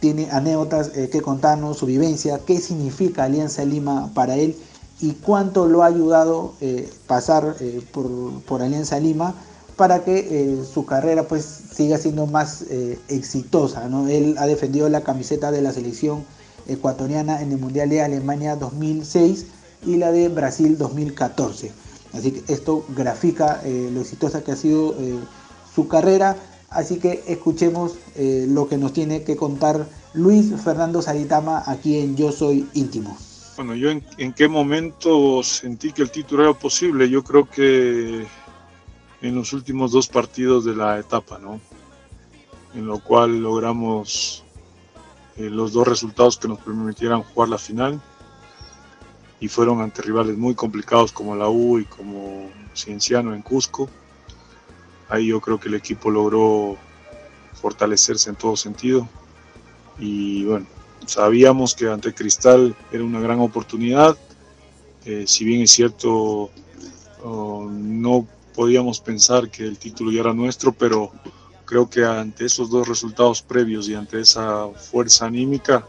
tiene anécdotas eh, que contarnos, su vivencia, qué significa Alianza Lima para él y cuánto lo ha ayudado eh, pasar eh, por, por, Alianza Lima para que eh, su carrera pues siga siendo más eh, exitosa. ¿no? Él ha defendido la camiseta de la selección ecuatoriana en el Mundial de Alemania 2006 y la de Brasil 2014. Así que esto grafica lo exitosa que ha sido su carrera Así que escuchemos eh, lo que nos tiene que contar Luis Fernando Saritama aquí en Yo Soy Íntimo. Bueno, yo en, qué momento sentí que el título era posible. Yo creo que en los últimos dos partidos de la etapa, ¿no? En lo cual logramos eh, los dos resultados que nos permitieran jugar la final. Y fueron ante rivales muy complicados como la U y como Cienciano en Cusco. Ahí yo creo que el equipo logró fortalecerse en todo sentido. Y bueno, sabíamos que ante Cristal era una gran oportunidad, eh, si bien es cierto, oh, no podíamos pensar que el título ya era nuestro, pero creo que ante esos dos resultados previos y ante esa fuerza anímica,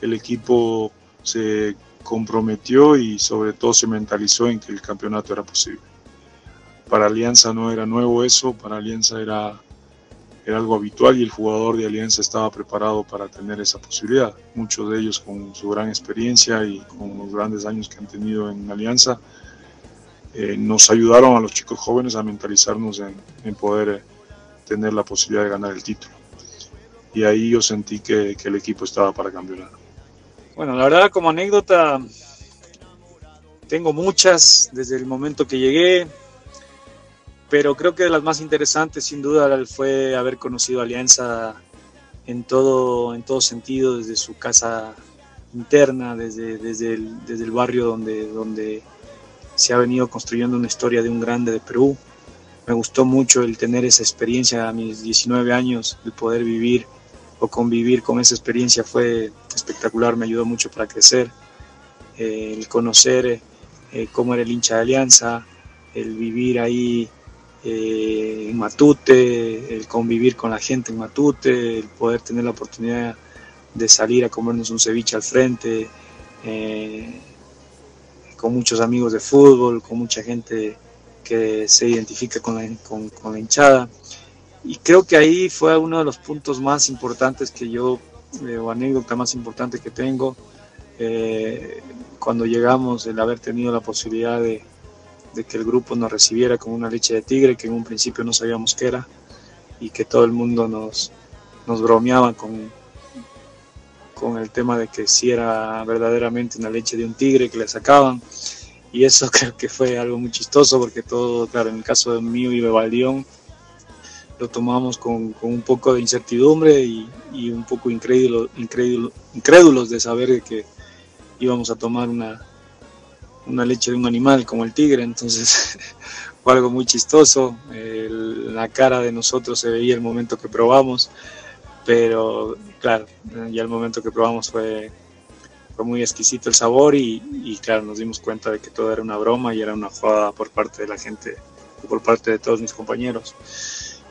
el equipo se comprometió y sobre todo se mentalizó en que el campeonato era posible para Alianza no era nuevo eso, para Alianza era, era algo habitual y el jugador de Alianza estaba preparado para tener esa posibilidad. Muchos de ellos con su gran experiencia y con los grandes años que han tenido en Alianza, eh, nos ayudaron a los chicos jóvenes a mentalizarnos en, en poder tener la posibilidad de ganar el título. Y ahí yo sentí que el equipo estaba para campeonar. Bueno, la verdad como anécdota tengo muchas desde el momento que llegué, pero creo que de las más interesantes sin duda fue haber conocido Alianza en todo, en todo sentido, desde su casa interna, desde, desde, el, desde el barrio donde, donde se ha venido construyendo una historia de un grande de Perú. Me gustó mucho el tener esa experiencia a mis 19 años, el poder vivir o convivir con esa experiencia fue espectacular, me ayudó mucho para crecer. Eh, el conocer eh, cómo era el hincha de Alianza, el vivir ahí eh, en Matute, el convivir con la gente en Matute, el poder tener la oportunidad de salir a comernos un ceviche al frente, con muchos amigos de fútbol, con mucha gente que se identifica con la, con, la hinchada. Y creo que ahí fue uno de los puntos más importantes que yo, eh, o anécdota más importante que tengo, cuando llegamos, el haber tenido la posibilidad de, de que el grupo nos recibiera con una leche de tigre que en un principio no sabíamos qué era y que todo el mundo nos, nos bromeaba con, con el tema de que si era verdaderamente una leche de un tigre que le sacaban. Y eso creo que fue algo muy chistoso porque todo, claro, en el caso de mío y de Valdión, lo tomamos con, con, un poco de incertidumbre y, y un poco incrédulo, incrédulo, incrédulos de saber que íbamos a tomar una, una leche de un animal como el tigre, entonces fue algo muy chistoso. la cara de nosotros se veía el momento que probamos, pero claro, ya el momento que probamos fue, fue muy exquisito el sabor y, claro, nos dimos cuenta de que todo era una broma y era una jugada por parte de la gente, por parte de todos mis compañeros.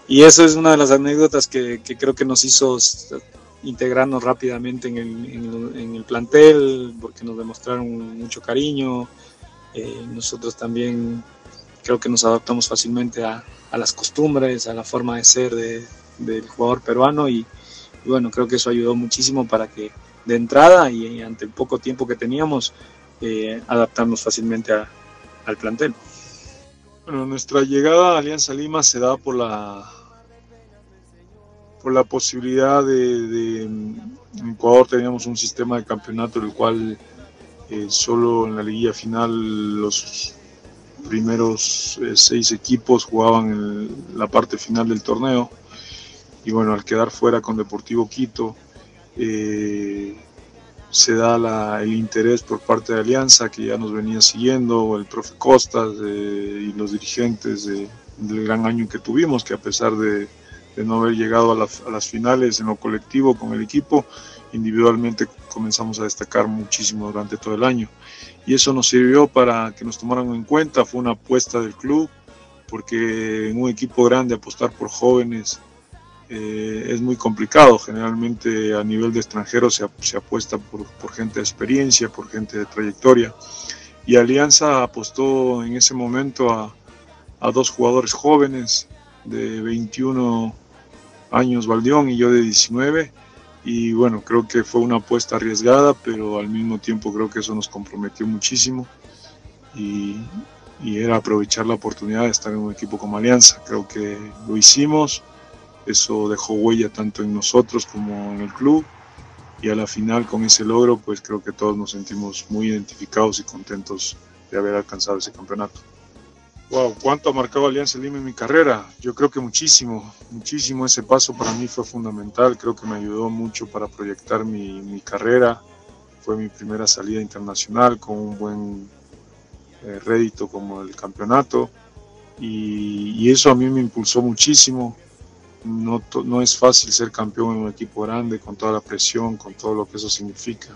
Y eso es una de las anécdotas que, que creo que nos hizo integrarnos rápidamente en el, en el, plantel, porque nos demostraron mucho cariño, eh, nosotros también creo que nos adaptamos fácilmente a, las costumbres, a la forma de ser del jugador peruano y, bueno, creo que eso ayudó muchísimo para que de entrada y ante el poco tiempo que teníamos, eh, adaptarnos fácilmente al plantel. Bueno, nuestra llegada a Alianza Lima se da por la por la posibilidad de, en Ecuador teníamos un sistema de campeonato el cual eh, solo en la liguilla final los primeros eh, seis equipos jugaban en la parte final del torneo. Y bueno, al quedar fuera con Deportivo Quito, eh, se da el interés por parte de Alianza, que ya nos venía siguiendo, el profe Costas y los dirigentes del gran año que tuvimos, que a pesar de, no haber llegado a las finales en lo colectivo con el equipo, individualmente comenzamos a destacar muchísimo durante todo el año. Y eso nos sirvió para que nos tomaran en cuenta, fue una apuesta del club, porque en un equipo grande apostar por jóvenes eh, es muy complicado. Generalmente a nivel de extranjero se, se apuesta por, por, gente de experiencia, por gente de trayectoria. Y Alianza apostó en ese momento a, a dos jugadores jóvenes de 21 años, Valdión y yo de 19 y bueno, creo que fue una apuesta arriesgada, pero al mismo tiempo creo que eso nos comprometió muchísimo y, era aprovechar la oportunidad de estar en un equipo como Alianza. Creo que lo hicimos, eso dejó huella tanto en nosotros como en el club y a la final con ese logro pues creo que todos nos sentimos muy identificados y contentos de haber alcanzado ese campeonato. Wow, ¿cuánto ha marcado Alianza Lima en mi carrera? Yo creo que muchísimo, muchísimo. Ese paso para mí fue fundamental, creo que me ayudó mucho para proyectar mi, carrera. Fue mi primera salida internacional con un buen eh, rédito como el campeonato y, eso a mí me impulsó muchísimo. No, es fácil ser campeón en un equipo grande con toda la presión, con todo lo que eso significa.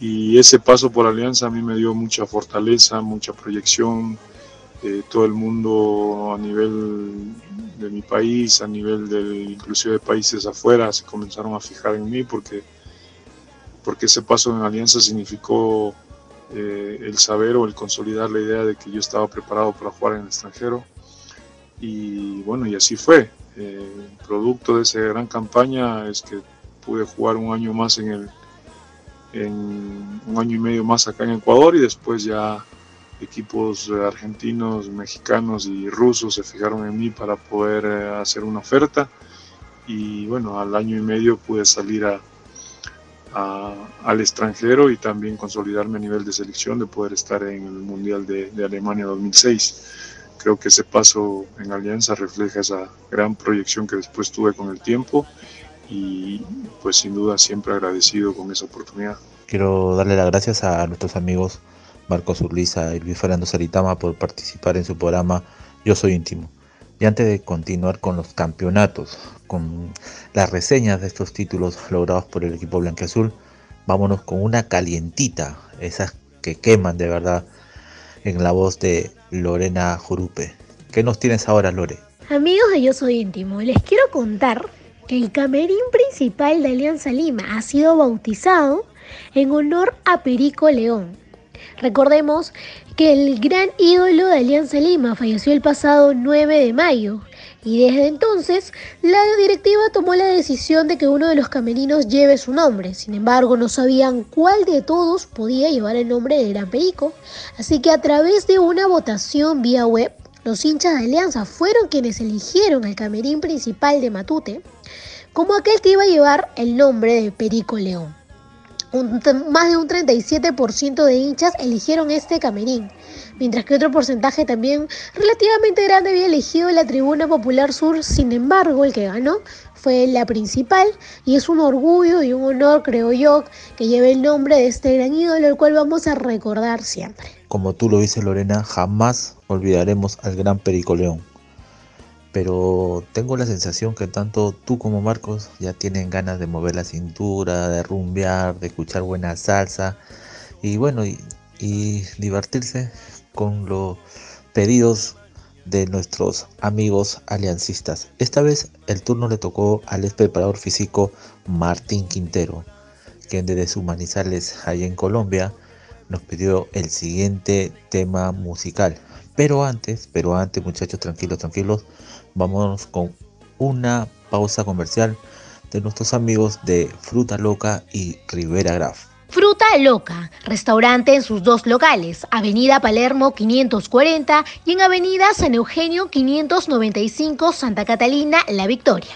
Y ese paso por Alianza a mí me dio mucha fortaleza, mucha proyección, todo el mundo a nivel de mi país, a nivel del, inclusive de países afuera, se comenzaron a fijar en mí porque, porque ese paso en Alianza significó eh, el saber o el consolidar la idea de que yo estaba preparado para jugar en el extranjero. Y bueno, y así fue. Eh, producto de esa gran campaña es que pude jugar un año más en el, un año y medio más acá en Ecuador y después ya equipos argentinos, mexicanos y rusos se fijaron en mí para poder eh, hacer una oferta y bueno, al año y medio pude salir a, al extranjero y también consolidarme a nivel de selección, de poder estar en el Mundial de, de Alemania 2006. Creo que ese paso en Alianza refleja esa gran proyección que después tuve con el tiempo y pues sin duda siempre agradecido con esa oportunidad. Quiero darle las gracias a nuestros amigos Marcos Urliza y Luis Fernando Saritama por participar en su programa Yo Soy Íntimo. Y antes de continuar con los campeonatos, con las reseñas de estos títulos logrados por el equipo blanqueazul, vámonos con una calientita, esas que queman de verdad, en la voz de Lorena Jurupe. ¿Qué nos tienes ahora, Lore? Amigos de Yo Soy Íntimo, les quiero contar que el camerín principal de Alianza Lima ha sido bautizado en honor a Perico León, Recordemos que el gran ídolo de Alianza Lima falleció el pasado 9 de mayo y desde entonces la directiva tomó la decisión de que uno de los camerinos lleve su nombre. Sin embargo, no sabían cuál de todos podía llevar el nombre de Gran Perico, así que a través de una votación vía web, los hinchas de Alianza fueron quienes eligieron el camerín principal de Matute como aquel que iba a llevar el nombre de Perico León más de un 37% de hinchas eligieron este camerín, mientras que otro porcentaje también relativamente grande había elegido la Tribuna Popular Sur. Sin embargo, el que ganó fue la principal y es un orgullo y un honor, creo yo, que lleve el nombre de este gran ídolo, el cual vamos a recordar siempre. Como tú lo dices, Lorena, jamás olvidaremos al gran Perico León pero tengo la sensación que tanto tú como Marcos ya tienen ganas de mover la cintura, de rumbear, de escuchar buena salsa y bueno, y, divertirse con los pedidos de nuestros amigos aliancistas. Esta vez el turno le tocó al ex preparador físico Martín Quintero, quien desde su Manizales allá en Colombia nos pidió el siguiente tema musical. Pero antes, pero antes muchachos, tranquilos, tranquilos, Vamos con una pausa comercial de nuestros amigos de Fruta Loca y Rivera Graf. Fruta Loca, restaurante en sus dos locales, Avenida Palermo 540 y en Avenida San Eugenio 595 Santa Catalina, La Victoria.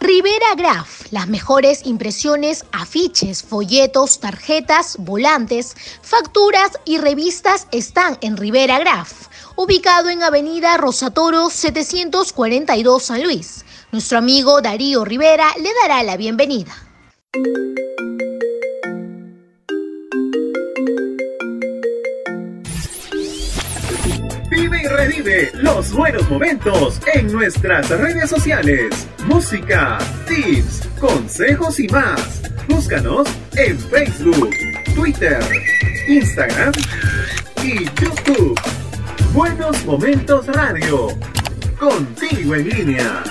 Rivera Graf, las mejores impresiones, afiches, folletos, tarjetas, volantes, facturas y revistas están en Rivera Graf ubicado en Avenida Rosatoro 742 San Luis. Nuestro amigo Darío Rivera le dará la bienvenida. Vive y revive los buenos momentos en nuestras redes sociales. Música, tips, consejos y más. Búscanos en Facebook, Twitter, Instagram y YouTube. Buenos Momentos Radio, contigo en línea.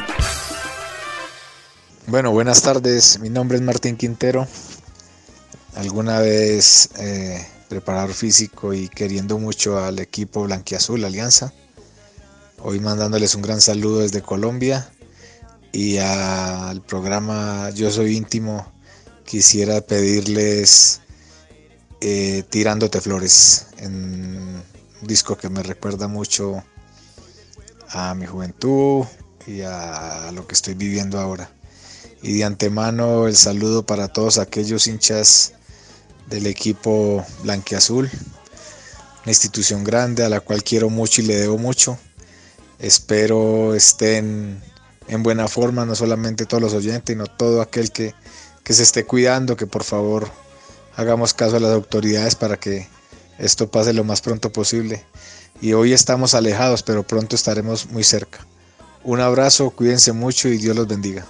Bueno, buenas tardes, mi nombre es Martín Quintero. Alguna vez eh, preparador físico y queriendo mucho al equipo Blanquiazul Alianza. Hoy mandándoles un gran saludo desde Colombia y al programa Yo Soy Íntimo quisiera pedirles eh, Tirándote Flores en disco que me recuerda mucho a mi juventud y a lo que estoy viviendo ahora. Y de antemano el saludo para todos aquellos hinchas del equipo blanqueazul, una institución grande a la cual quiero mucho y le debo mucho. Espero estén en buena forma, no solamente todos los oyentes, sino todo aquel que, que se esté cuidando, que por favor hagamos caso a las autoridades para que esto pase lo más pronto posible. Y hoy estamos alejados, pero pronto estaremos muy cerca. Un abrazo, cuídense mucho y Dios los bendiga.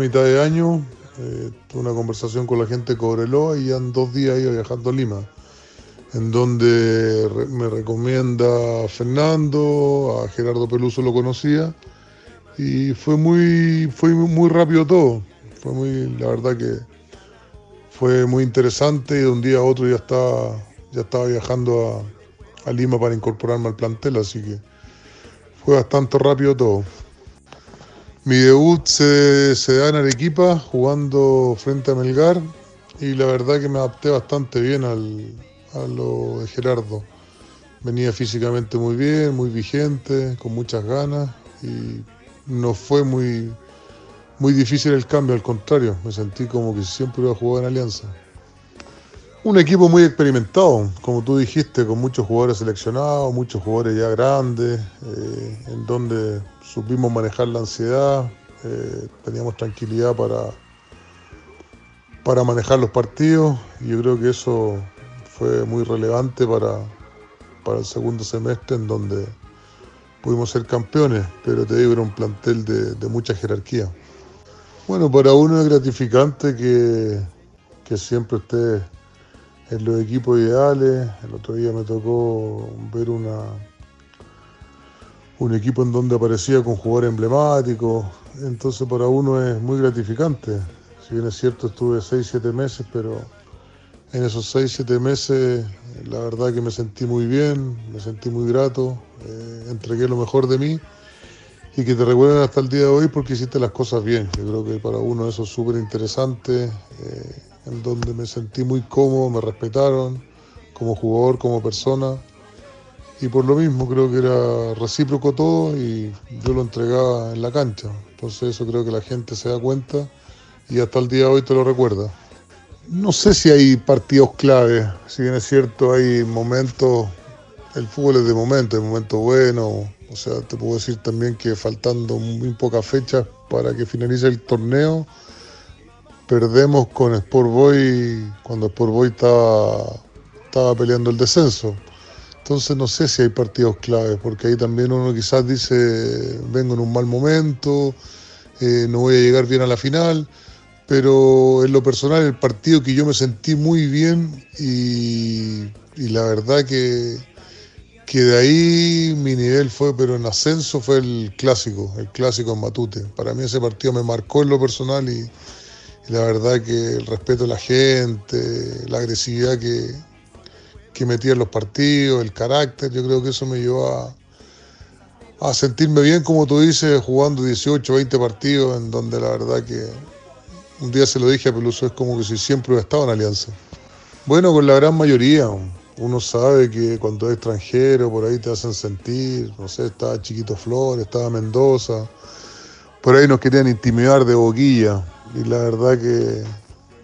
Mitad de año. Eh, tuve una conversación con la gente de Cobreloa y ya en dos días iba viajando a Lima, en donde me recomienda a Fernando, a Gerardo Peluso lo conocía, y fue muy, fue muy rápido todo. Fue muy, la verdad que fue muy interesante y de un día a otro ya estaba, ya estaba viajando a, a Lima para incorporarme al plantel, así que fue bastante rápido todo. Mi debut se, da en Arequipa jugando frente a Melgar y la verdad que me adapté bastante bien al, a lo de Gerardo. Venía físicamente muy bien, muy vigente, con muchas ganas y no fue muy, muy difícil el cambio, al contrario, me sentí como que siempre iba a jugar en Alianza. Un equipo muy experimentado, como tú dijiste, con muchos jugadores seleccionados, muchos jugadores ya grandes, eh, en donde supimos manejar la ansiedad, eh, teníamos tranquilidad para, para manejar los partidos y yo creo que eso fue muy relevante para, para el segundo semestre en donde pudimos ser campeones, pero te digo, era un plantel de, de mucha jerarquía. Bueno, para uno es gratificante que, que siempre esté en los equipos ideales. El otro día me tocó ver una, un equipo en donde aparecía con jugadores emblemáticos. Entonces para uno es muy gratificante. Si bien es cierto, estuve 6-7 meses, pero en esos 6-7 meses la verdad que me sentí muy bien, me sentí muy grato, eh, entregué lo mejor de mí y que te recuerden hasta el día de hoy porque hiciste las cosas bien. Yo creo que para uno eso es súper interesante, eh, en donde me sentí muy cómodo, me respetaron como jugador, como persona. Y por lo mismo creo que era recíproco todo y yo lo entregaba en la cancha. Entonces eso creo que la gente se da cuenta y hasta el día de hoy te lo recuerda. No sé si hay partidos claves, si bien es cierto hay momentos, el fútbol es de momentos, hay momentos buenos, o sea, te puedo decir también que faltando muy pocas fechas para que finalice el torneo, perdemos con Sport Boy cuando Sport Boy estaba, estaba peleando el descenso. Entonces no sé si hay partidos claves, porque ahí también uno quizás dice, vengo en un mal momento, eh, no voy a llegar bien a la final, pero en lo personal el partido que yo me sentí muy bien y, y la verdad que, que de ahí mi nivel fue, pero en ascenso fue el clásico, el clásico en Matute. Para mí ese partido me marcó en lo personal y, y la verdad que el respeto de la gente, la agresividad que, que metía en los partidos, el carácter, yo creo que eso me llevó a, a sentirme bien, como tú dices, jugando 18, 20 partidos, en donde la verdad que un día se lo dije a Peluso, es como que si siempre hubiera estado en Alianza. Bueno, con la gran mayoría, uno sabe que cuando es extranjero, por ahí te hacen sentir, no sé, estaba Chiquito Flores, estaba Mendoza, por ahí nos querían intimidar de boquilla, y la verdad que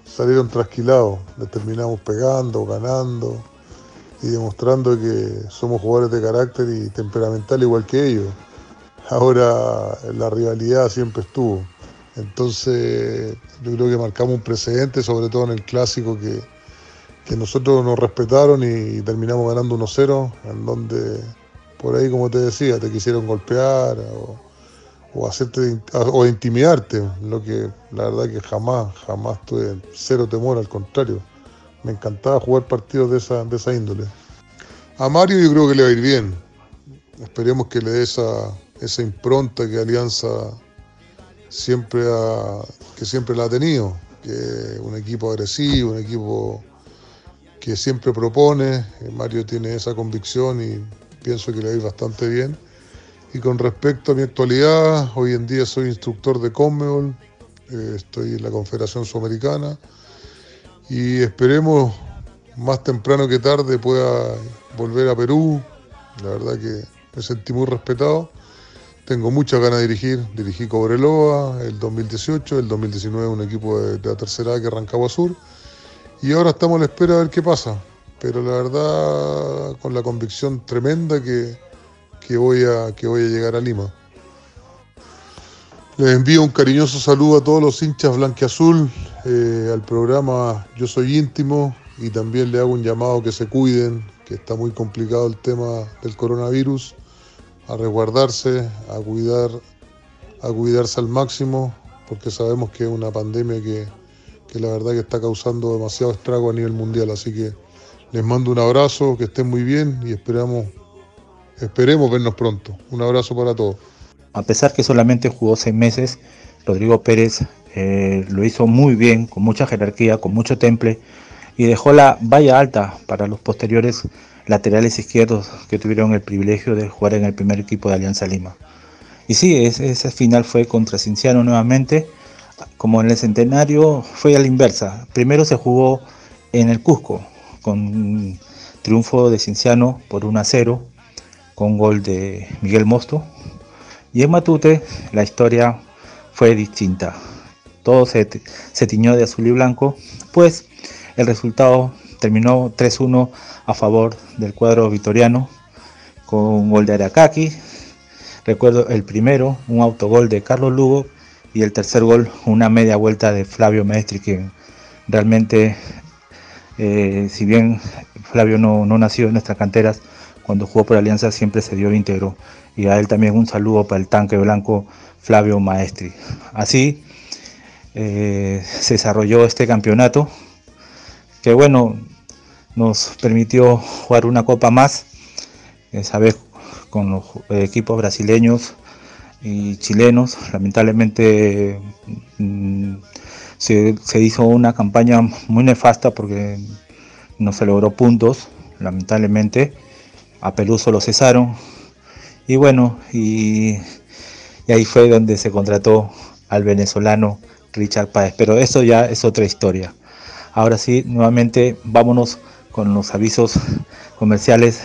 salieron trasquilados, les terminamos pegando, ganando y demostrando que somos jugadores de carácter y temperamental igual que ellos. Ahora la rivalidad siempre estuvo. Entonces yo creo que marcamos un precedente, sobre todo en el clásico, que, que nosotros nos respetaron y terminamos ganando 1-0, en donde por ahí, como te decía, te quisieron golpear o hacerte o intimidarte, lo que la verdad que jamás, jamás tuve cero temor, al contrario. Me encantaba jugar partidos de esa, de esa índole. A Mario yo creo que le va a ir bien. Esperemos que le dé esa, esa impronta que Alianza siempre ha, que siempre la ha tenido, que un equipo agresivo, un equipo que siempre propone. Mario tiene esa convicción y pienso que le va a ir bastante bien. Y con respecto a mi actualidad, hoy en día soy instructor de Conmebol, eh, estoy en la Confederación Sudamericana y esperemos más temprano que tarde pueda volver a Perú. La verdad que me sentí muy respetado. Tengo muchas ganas de dirigir. Dirigí Cobreloa el 2018, el 2019 un equipo de, de la tercera A que arrancaba sur. Y ahora estamos a la espera de ver qué pasa. Pero la verdad, con la convicción tremenda que, que, voy, a, que voy a llegar a Lima. Les envío un cariñoso saludo a todos los hinchas blanqueazul, eh, al programa Yo Soy Íntimo y también le hago un llamado que se cuiden, que está muy complicado el tema del coronavirus. a resguardarse, a cuidar, a cuidarse al máximo, porque sabemos que es una pandemia que, que la verdad que está causando demasiado estrago a nivel mundial. Así que les mando un abrazo, que estén muy bien y esperamos, esperemos vernos pronto. Un abrazo para todos. A pesar que solamente jugó seis meses, Rodrigo Pérez eh, lo hizo muy bien, con mucha jerarquía, con mucho temple y dejó la valla alta para los posteriores laterales izquierdos que tuvieron el privilegio de jugar en el primer equipo de Alianza Lima. Y sí, ese, final fue contra Cinciano nuevamente, como en el centenario fue a la inversa. Primero se jugó en el Cusco, con triunfo de Cinciano por 1 a 0, con gol de Miguel Mosto. Y en Matute la historia fue distinta. Todo se, tiñó de azul y blanco, pues el resultado terminó 3-1 a favor del cuadro vitoriano con un gol de Aracaki. Recuerdo el primero, un autogol de Carlos Lugo y el tercer gol, una media vuelta de Flavio Maestri, que realmente, eh, si bien Flavio no, nació en nuestras canteras, cuando jugó por Alianza siempre se dio íntegro. Y a él también un saludo para el tanque blanco Flavio Maestri. Así eh, se desarrolló este campeonato, que bueno, nos permitió jugar una copa más, esa vez con los equipos brasileños y chilenos. Lamentablemente mm, se, hizo una campaña muy nefasta porque no se logró puntos, lamentablemente. A Peluso lo cesaron. Y bueno, y, ahí fue donde se contrató al venezolano Richard Páez. Pero eso ya es otra historia. Ahora sí, nuevamente vámonos con los avisos comerciales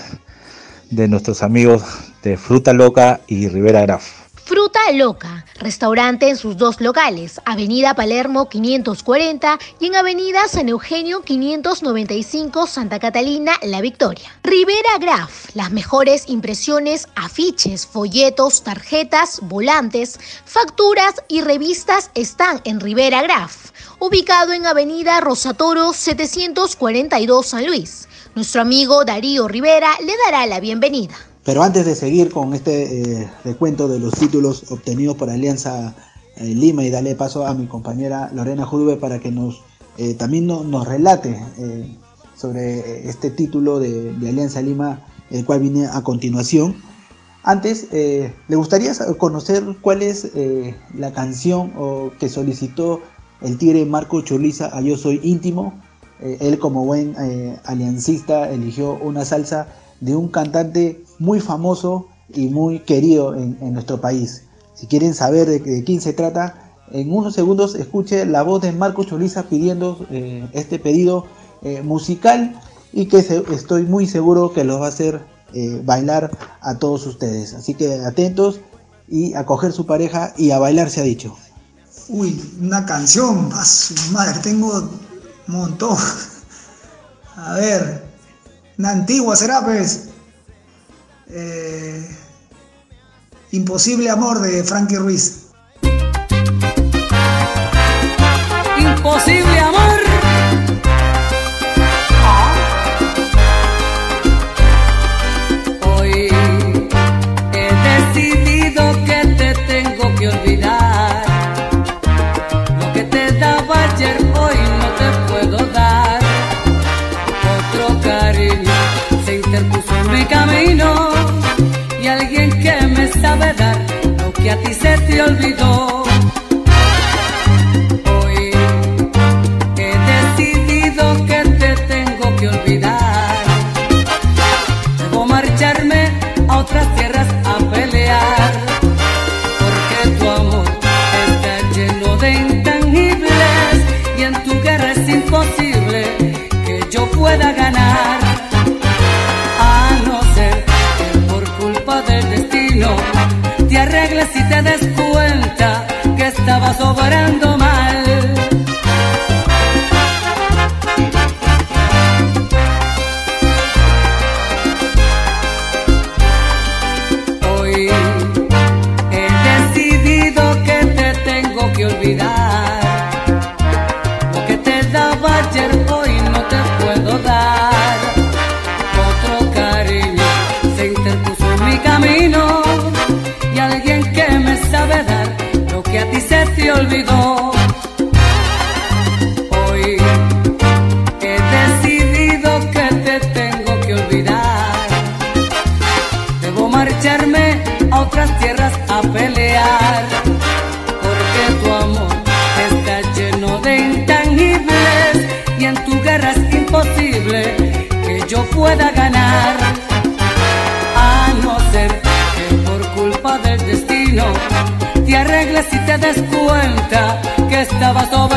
de nuestros amigos de Fruta Loca y Rivera Graf. Fruta Loca, restaurante en sus dos locales, Avenida Palermo 540 y en Avenida San Eugenio 595 Santa Catalina, La Victoria. Rivera Graf, las mejores impresiones, afiches, folletos, tarjetas, volantes, facturas y revistas están en Rivera Graf ubicado en Avenida Rosatoro 742 San Luis. Nuestro amigo Darío Rivera le dará la bienvenida. Pero antes de seguir con este eh, recuento de los títulos obtenidos por Alianza eh, Lima y darle paso a mi compañera Lorena Jurube para que nos eh, también nos relate sobre este título de, Alianza Lima, el cual viene a continuación. Antes, ¿le gustaría conocer cuál es la canción que solicitó el tigre Marco Churliza a Yo Soy Íntimo. Él como buen aliancista eligió una salsa de un cantante muy famoso y muy querido en, nuestro país. Si quieren saber de, quién se trata, en unos segundos escuche la voz de Marco Churliza pidiendo eh, este pedido musical y que estoy muy seguro que los va a hacer bailar a todos ustedes. Así que atentos y a coger su pareja y a bailar se ha dicho. Uy, una canción, madre, tengo un montón. A ver, una antigua será, pues. Eh, Imposible Amor de Frankie Ruiz. Imposible Amor. a ti se te olvidó. Y te des cuenta que estabas obrando mal. olvidó. Que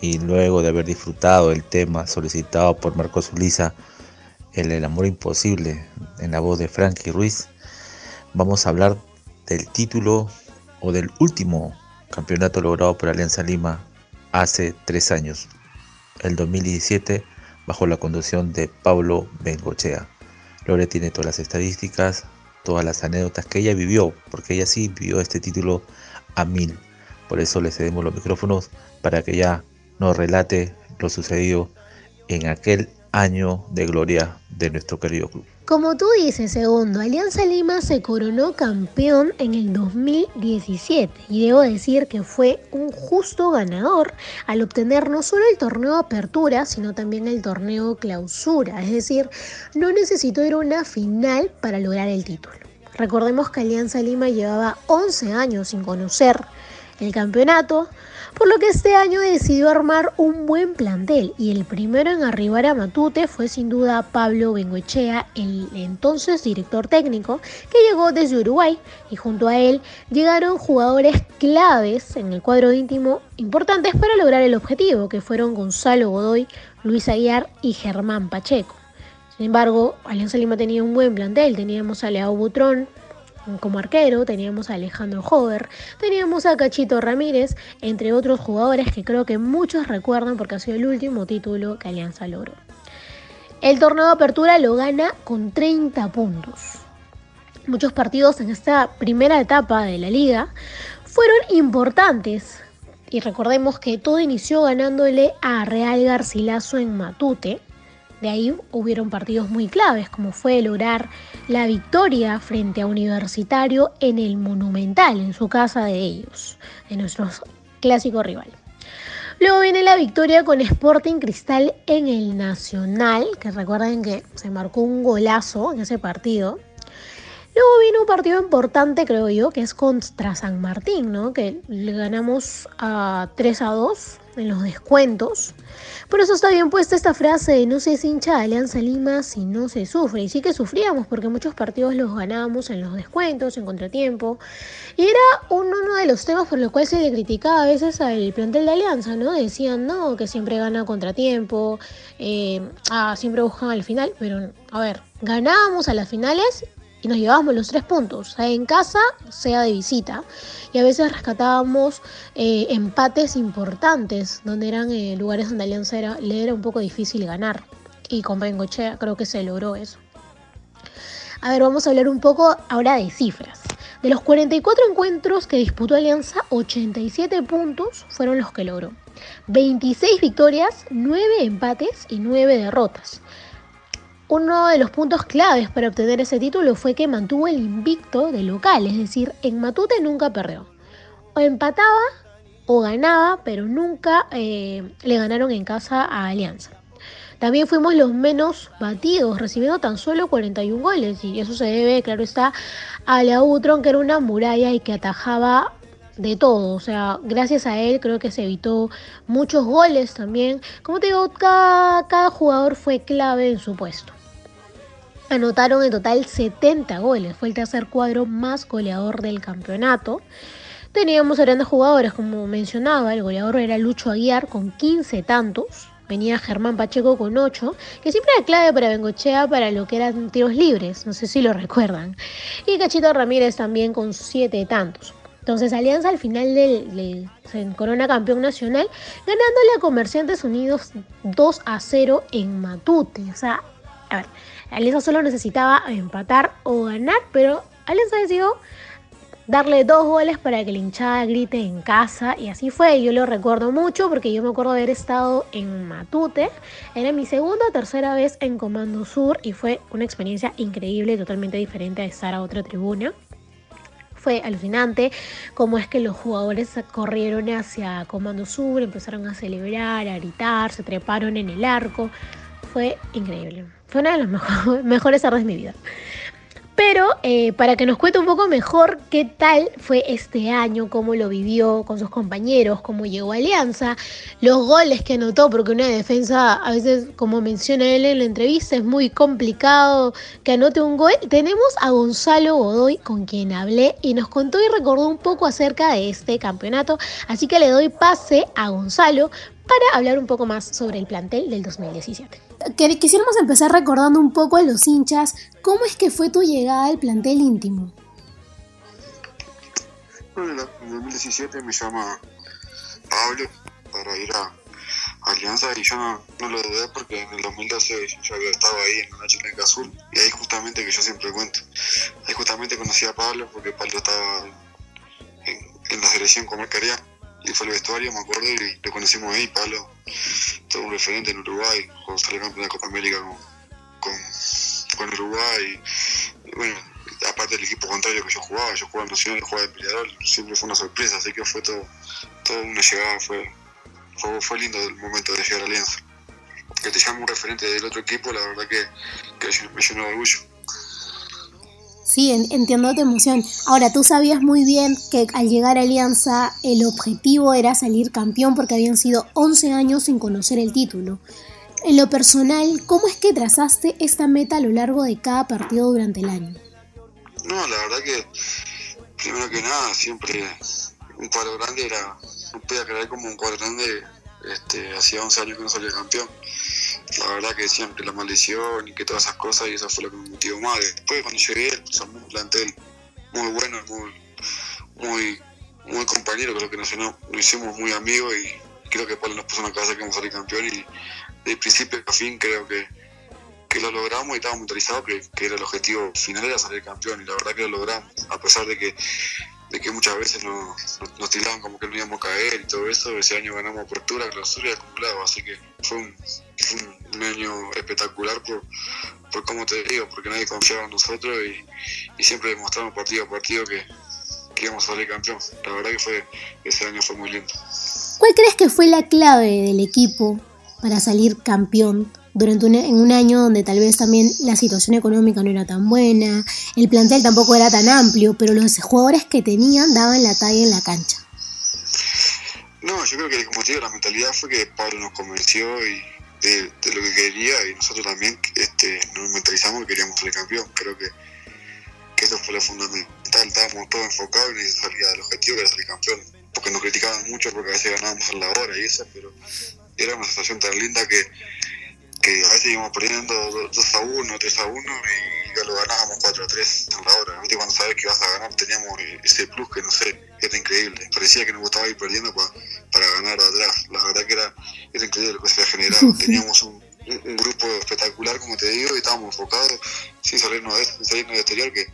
y luego de haber disfrutado el tema solicitado por Marcos Uliza, el amor imposible, en la voz de Frankie Ruiz, vamos a hablar del título o del último campeonato logrado por Alianza Lima hace tres años, el 2017, bajo la conducción de Pablo Bengochea. Lore tiene todas las estadísticas, todas las anécdotas que ella vivió, porque ella sí vivió este título a mil. Por eso le cedemos los micrófonos para que ya nos relate lo sucedido en aquel año de gloria de nuestro querido club. Como tú dices, segundo, Alianza Lima se coronó campeón en el 2017 y debo decir que fue un justo ganador al obtener no solo el torneo apertura, sino también el torneo clausura, es decir, no necesitó ir a una final para lograr el título. Recordemos que Alianza Lima llevaba 11 años sin conocer el campeonato, por lo que este año decidió armar un buen plantel y el primero en arribar a Matute fue sin duda Pablo Bengoechea, el entonces director técnico que llegó desde Uruguay y junto a él llegaron jugadores claves en el cuadro íntimo importantes para lograr el objetivo, que fueron Gonzalo Godoy, Luis Aguiar y Germán Pacheco. Sin embargo, Alianza Lima tenía un buen plantel, teníamos a Leao Butrón, como arquero, teníamos a Alejandro Hover, teníamos a Cachito Ramírez, entre otros jugadores que creo que muchos recuerdan porque ha sido el último título que Alianza logró. El torneo de apertura lo gana con 30 puntos. Muchos partidos en esta primera etapa de la liga fueron importantes y recordemos que todo inició ganándole a Real Garcilaso en Matute, de ahí hubieron partidos muy claves, como fue lograr la victoria frente a Universitario en el Monumental, en su casa de ellos, de nuestro clásico rival. Luego viene la victoria con Sporting Cristal en el Nacional, que recuerden que se marcó un golazo en ese partido. Luego viene un partido importante, creo yo, que es contra San Martín, ¿no? Que le ganamos a 3 a 2 en los descuentos. Por eso está bien puesta esta frase de no se es hincha de Alianza Lima si no se sufre. Y sí que sufríamos porque muchos partidos los ganábamos en los descuentos, en contratiempo. Y era uno de los temas por los cuales se le criticaba a veces al plantel de Alianza, ¿no? Decían, no, que siempre gana contratiempo, eh, ah, siempre buscan al final. Pero, a ver, ganábamos a las finales y nos llevábamos los tres puntos, sea en casa, sea de visita. Y a veces rescatábamos eh, empates importantes, donde eran eh, lugares donde Alianza le era un poco difícil ganar. Y con Bengochea creo que se logró eso. A ver, vamos a hablar un poco ahora de cifras. De los 44 encuentros que disputó Alianza, 87 puntos fueron los que logró. 26 victorias, 9 empates y 9 derrotas. Uno de los puntos claves para obtener ese título fue que mantuvo el invicto de local, es decir, en Matute nunca perdió. O empataba o ganaba, pero nunca eh, le ganaron en casa a Alianza. También fuimos los menos batidos, recibiendo tan solo 41 goles, y eso se debe, claro está, a Lautron, que era una muralla y que atajaba de todo. O sea, gracias a él creo que se evitó muchos goles también. Como te digo, cada jugador fue clave en su puesto. Anotaron en total 70 goles, fue el tercer cuadro más goleador del campeonato. Teníamos grandes jugadores, como mencionaba, el goleador era Lucho Aguiar con 15 tantos, venía Germán Pacheco con 8, que siempre era clave para Bengochea para lo que eran tiros libres, no sé si lo recuerdan. Y Cachito Ramírez también con 7 tantos. Entonces Alianza al final del, Corona Campeón Nacional, ganándole a Comerciantes Unidos 2 a 0 en Matute. O sea, a ver, Alianza solo necesitaba empatar o ganar, pero Alianza decidió darle dos goles para que la hinchada grite en casa y así fue. Yo lo recuerdo mucho porque yo me acuerdo haber estado en Matute. Era mi segunda o tercera vez en Comando Sur y fue una experiencia increíble, totalmente diferente a estar a otra tribuna. Fue alucinante cómo es que los jugadores corrieron hacia Comando Sur, empezaron a celebrar, a gritar, se treparon en el arco. Fue increíble. Fue una de las mejores tardes de mi vida. Pero eh, para que nos cuente un poco mejor qué tal fue este año, cómo lo vivió con sus compañeros, cómo llegó a Alianza, los goles que anotó, porque una defensa, a veces, como menciona él en la entrevista, es muy complicado que anote un gol. Tenemos a Gonzalo Godoy, con quien hablé, y nos contó y recordó un poco acerca de este campeonato. Así que le doy pase a Gonzalo para hablar un poco más sobre el plantel del 2017. Quisiéramos empezar recordando un poco a los hinchas, ¿cómo es que fue tu llegada al plantel íntimo? Bueno, en el 2017 me llama Pablo para ir a Alianza y yo no, lo dudé porque en el 2012 yo había estado ahí en una chica azul y ahí justamente que yo siempre cuento, ahí justamente conocí a Pablo porque Pablo estaba en, la selección como y fue el vestuario, me acuerdo, y lo conocimos ahí, Pablo, todo un referente en Uruguay, cuando salió campeón de Copa América con, con, Uruguay, y, bueno, aparte del equipo contrario que yo jugaba, yo jugaba en Nacional, jugaba de peleador, siempre fue una sorpresa, así que fue todo, todo una llegada, fue, fue, lindo el momento de llegar a Alianza. Que te llame un referente del otro equipo, la verdad que, que me llenó de orgullo. Sí, entiendo tu emoción. Ahora, tú sabías muy bien que al llegar a Alianza el objetivo era salir campeón porque habían sido 11 años sin conocer el título. En lo personal, ¿cómo es que trazaste esta meta a lo largo de cada partido durante el año? No, la verdad que, primero que nada, siempre un cuadro grande era, no podía creer como un cuadro grande, este, hacía 11 años que no salía campeón la verdad que siempre la maldición y que todas esas cosas y eso fue lo que me motivó más. Después cuando llegué, somos un plantel muy bueno, muy, muy, muy compañero, creo que nos, hicimos muy amigos y creo que Pablo nos puso en la cabeza que vamos a salir campeón y de principio a fin creo que, que lo logramos y estábamos mentalizados que, que, era el objetivo final era salir campeón y la verdad que lo logramos, a pesar de que de que muchas veces nos, tiraban como que no íbamos a caer y todo eso. Ese año ganamos apertura, clausura y acumulado, así que fue un, año espectacular por, por como te digo, porque nadie confiaba en nosotros y, siempre demostramos partido a partido que, íbamos a salir campeón. La verdad que fue ese año fue muy lindo. ¿Cuál crees que fue la clave del equipo para salir campeón durante un, en un año donde tal vez también la situación económica no era tan buena, el plantel tampoco era tan amplio, pero los jugadores que tenían daban la talla en la cancha? No, yo creo que como te digo, la mentalidad fue que Pablo nos convenció y de, lo que quería y nosotros también este, nos mentalizamos y queríamos ser campeón. Creo que, que eso fue lo fundamental. Estábamos todos enfocados en esa salida del objetivo que era salir campeón. Porque nos criticaban mucho porque a veces ganábamos en la hora y eso, pero era una sensación tan linda que, que a veces íbamos perdiendo 2 a 1, 3 a 1 y ya lo ganábamos 4 a 3 en la hora. ¿Viste? Cuando sabes que vas a ganar teníamos ese plus que no sé, era increíble. Parecía que nos gustaba ir perdiendo para, para ganar atrás. La verdad que era, era increíble lo que se había generado. Teníamos un, un, grupo espectacular, como te digo, y estábamos enfocados sin salirnos de sin salirnos del exterior, que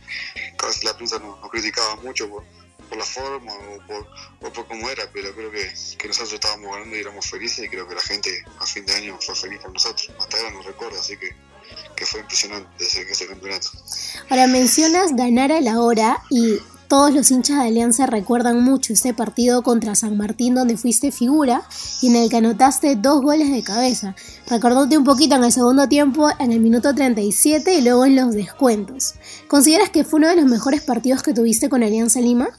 a veces la prensa nos, nos criticaba mucho por, por la forma o por, cómo era, pero creo que, que, nosotros estábamos ganando y éramos felices y creo que la gente a fin de año fue feliz por nosotros. Hasta ahora nos recuerda, así que, que fue impresionante ese, ese campeonato. Ahora mencionas ganar a la hora y todos los hinchas de Alianza recuerdan mucho ese partido contra San Martín donde fuiste figura y en el que anotaste dos goles de cabeza. Recordándote un poquito en el segundo tiempo, en el minuto 37 y luego en los descuentos. ¿Consideras que fue uno de los mejores partidos que tuviste con Alianza Lima?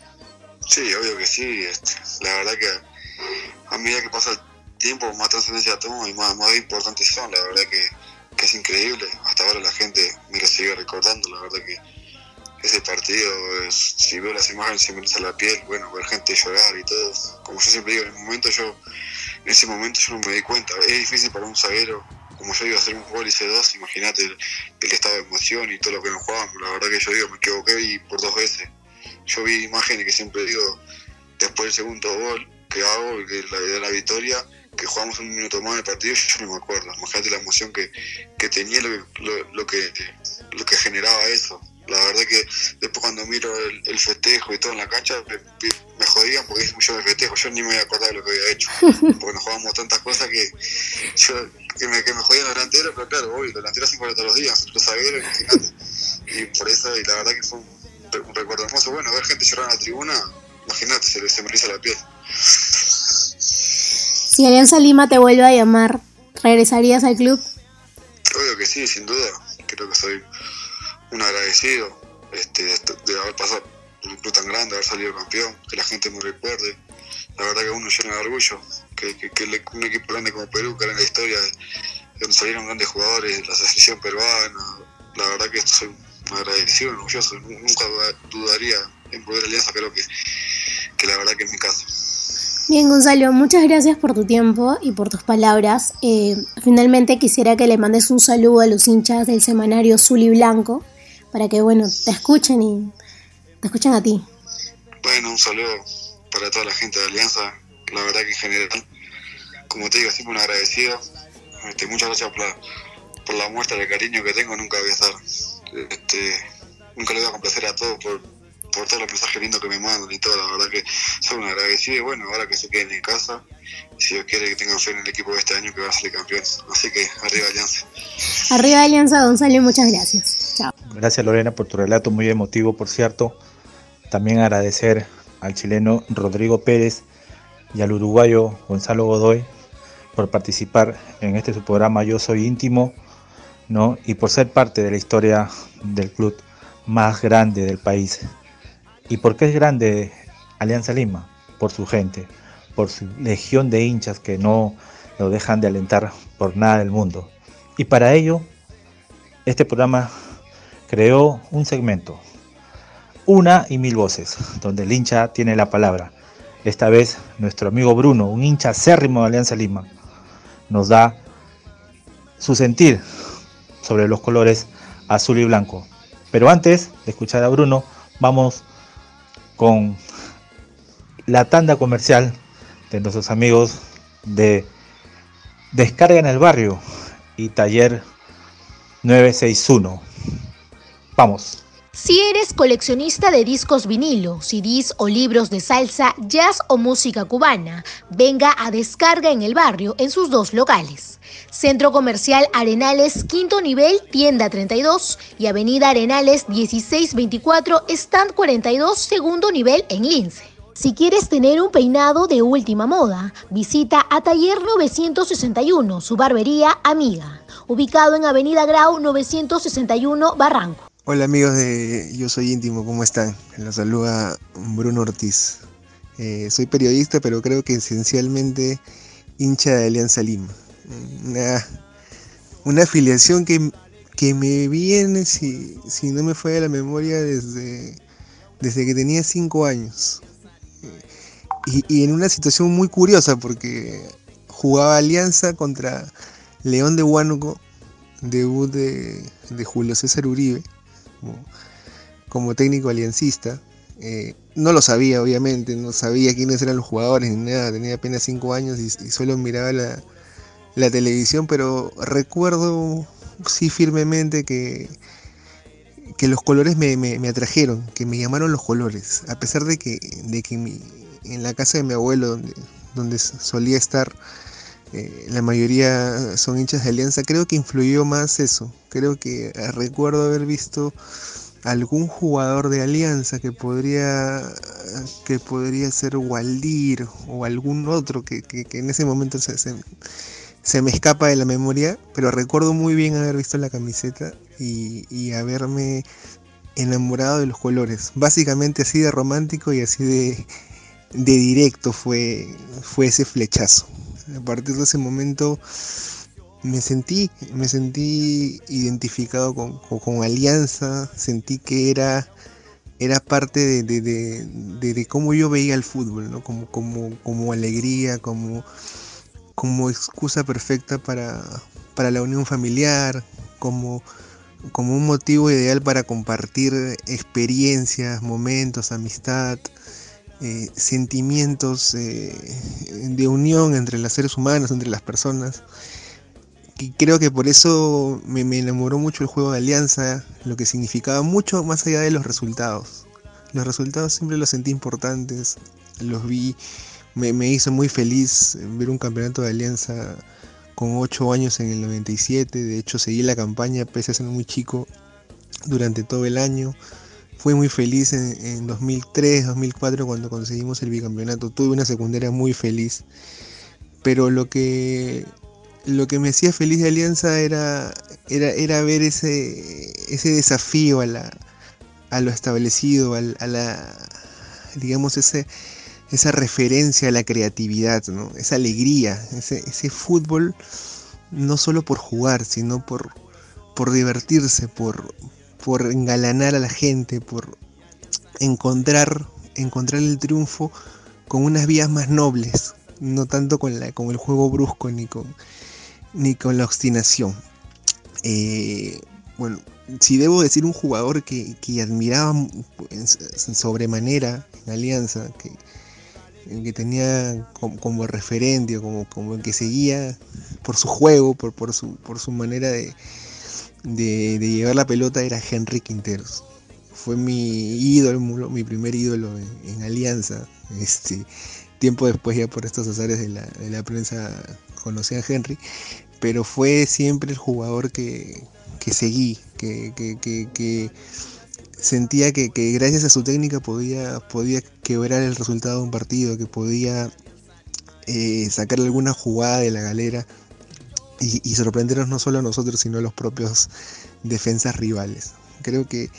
Sí, obvio que sí. Este, la verdad que a medida que pasa el tiempo, más trascendencia tomo y más, más importantes son. La verdad que, que, es increíble. Hasta ahora la gente me lo sigue recordando. La verdad que ese partido, si veo las imágenes se me eriza la piel. Bueno, ver gente llorar y todo. Como yo siempre digo, en el momento yo, en ese momento yo no me di cuenta. Es difícil para un zaguero. Como yo iba a hacer un gol y hice dos, imagínate el, el estado de emoción y todo lo que nos jugábamos. La verdad que yo digo, me equivoqué y por dos veces yo vi imágenes que siempre digo, después del segundo gol que hago, que la de la victoria, que jugamos un minuto más de partido, yo no me acuerdo. Imagínate la emoción que, que tenía, lo que, lo, lo, que, lo que generaba eso. La verdad que después cuando miro el, el festejo y todo en la cancha, me, me jodían porque es mucho de festejo. Yo ni me había acordado de lo que había hecho, porque nos jugábamos tantas cosas que yo que me, que me jodían los delanteros, pero claro, hoy los delanteros se todos los días, los zagueros, imagínate. Y por eso, y la verdad que fue un un recuerdo hermoso. Bueno, ver gente llorar en la tribuna, imagínate, se, se me la piel. Si Alianza Lima te vuelve a llamar, ¿regresarías al club? Obvio que sí, sin duda. Creo que soy un agradecido este, de haber pasado por un club tan grande, haber salido campeón, que la gente me recuerde. La verdad que uno llena de orgullo, que, que, que un equipo grande como Perú, que era en la historia de donde salieron grandes jugadores, la selección peruana, la verdad que soy agradecido, orgulloso, nunca dudaría en poder alianza, creo que, que la verdad que es mi caso. Bien, Gonzalo, muchas gracias por tu tiempo y por tus palabras. Eh, finalmente quisiera que le mandes un saludo a los hinchas del semanario Azul y Blanco para que, bueno, te escuchen y te escuchen a ti. Bueno, un saludo para toda la gente de Alianza. La verdad que en general, como te digo, siempre un agradecido. Este, muchas gracias por la, por la muestra de cariño que tengo. Nunca voy a estar este, nunca le voy a complacer a todos por, por todos los mensajes lindos que me mandan y todo, la verdad que soy un agradecido y bueno, ahora que se queden en casa, si Dios quiere que tengan fe en el equipo de este año que va a ser campeón. Así que arriba Alianza. Arriba Alianza, Gonzalo, muchas gracias. Chao. Gracias Lorena por tu relato muy emotivo, por cierto. También agradecer al chileno Rodrigo Pérez y al uruguayo Gonzalo Godoy por participar en este su programa Yo Soy Íntimo ¿no? y por ser parte de la historia del club más grande del país. ¿Y por qué es grande Alianza Lima? Por su gente, por su legión de hinchas que no lo dejan de alentar por nada del mundo. Y para ello, este programa creó un segmento, una y mil voces, donde el hincha tiene la palabra. Esta vez nuestro amigo Bruno, un hincha acérrimo de Alianza Lima, nos da su sentir sobre los colores azul y blanco. Pero antes de escuchar a Bruno, vamos con la tanda comercial de nuestros amigos de Descarga en el Barrio y Taller 961. Vamos. Si eres coleccionista de discos vinilo, CDs o libros de salsa, jazz o música cubana, venga a Descarga en el Barrio en sus dos locales. Centro Comercial Arenales, quinto nivel, tienda 32 y Avenida Arenales 1624, stand 42, segundo nivel en Lince. Si quieres tener un peinado de última moda, visita a Taller 961, su barbería amiga, ubicado en Avenida Grau 961 Barranco. Hola amigos de Yo Soy Íntimo, ¿cómo están? Los saluda Bruno Ortiz. Eh, soy periodista, pero creo que esencialmente hincha de Alianza Lima. Una, una afiliación que, que me viene, si, si no me fue de la memoria, desde, desde que tenía 5 años. Y, y en una situación muy curiosa, porque jugaba Alianza contra León de Huánuco, debut de, de Julio César Uribe, como, técnico aliancista. Eh, no lo sabía, obviamente, no sabía quiénes eran los jugadores ni nada, tenía apenas 5 años y, solo miraba la, televisión, pero recuerdo sí firmemente que, que los colores me, me, atrajeron, que me llamaron los colores, a pesar de que, de que en la casa de mi abuelo, donde, donde solía estar, eh, la mayoría son hinchas de Alianza, creo que influyó más eso, creo que recuerdo haber visto algún jugador de Alianza que podría que podría ser Waldir o algún otro que, que, que en ese momento se, se, se, me escapa de la memoria, pero recuerdo muy bien haber visto la camiseta y, y, haberme enamorado de los colores. Básicamente así de romántico y así de, de directo fue, fue ese flechazo. A partir de ese momento me sentí, me sentí identificado con, con, Alianza, sentí que era, era parte de, de, de, de, cómo yo veía el fútbol, ¿no? como, como, como alegría, como, como excusa perfecta para, para la unión familiar, como, como un motivo ideal para compartir experiencias, momentos, amistad. Eh, sentimientos eh, de unión entre los seres humanos, entre las personas. Y creo que por eso me, enamoró mucho el juego de Alianza, lo que significaba mucho más allá de los resultados. Los resultados siempre los sentí importantes, los vi, me, me hizo muy feliz ver un campeonato de Alianza con 8 años en el 97, de hecho seguí la campaña pese a ser muy chico durante todo el año. Fui muy feliz en, en 2003, 2004 cuando conseguimos el bicampeonato. Tuve una secundaria muy feliz. Pero lo que lo que me hacía feliz de Alianza era, era, era ver ese, ese desafío a, la, a lo establecido, a, a la, digamos, ese, esa referencia a la creatividad, ¿no? esa alegría, ese, ese fútbol, no solo por jugar, sino por, por divertirse, por, por engalanar a la gente, por encontrar, encontrar el triunfo con unas vías más nobles, no tanto con, la, con el juego brusco ni con, ni con la obstinación. Eh, bueno, si debo decir un jugador que, que admiraba en, sobremanera en Alianza, que, que tenía como, como, referente o como, como el que seguía por su juego, por, por, su, por su manera de, de, de, llevar la pelota era Henry Quinteros. Fue mi ídolo, mi primer ídolo en, Alianza. Este, tiempo después ya por estos azares de la, de la prensa conocí a Henry, pero fue siempre el jugador que, que seguí, que, que, que sentía que, gracias a su técnica podía, podía quebrar el resultado de un partido, que podía eh, sacarle alguna jugada de la galera y, y, no solo a nosotros, sino a los propios defensas rivales. Creo que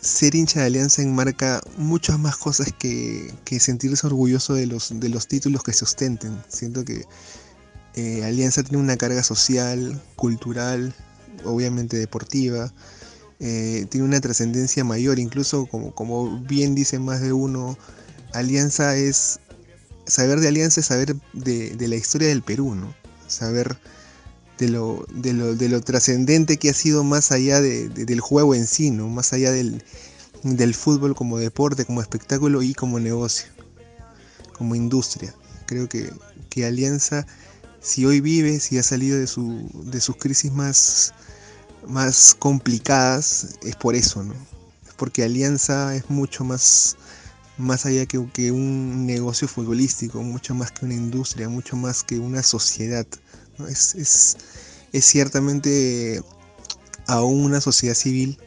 ser hincha de Alianza enmarca muchas más cosas que, que sentirse orgulloso de los, de los títulos que se ostenten. Siento que eh, Alianza tiene una carga social, cultural, obviamente deportiva, eh, tiene una trascendencia mayor, incluso como, como bien dice más de uno, Alianza es, saber de Alianza es saber de, de la historia del Perú, ¿no? Saber de lo, de lo, de lo trascendente que ha sido más allá de, de, del juego en sí, ¿no? más allá del, del fútbol como deporte, como espectáculo y como negocio, como industria. Creo que, que Alianza, si hoy vive, si ha salido de, su, de sus crisis más, más complicadas, es por eso, ¿no? Es porque Alianza es mucho más, más allá que, que un negocio futbolístico, mucho más que una industria, mucho más que una sociedad. Es, es, es, ciertamente aún una sociedad civil,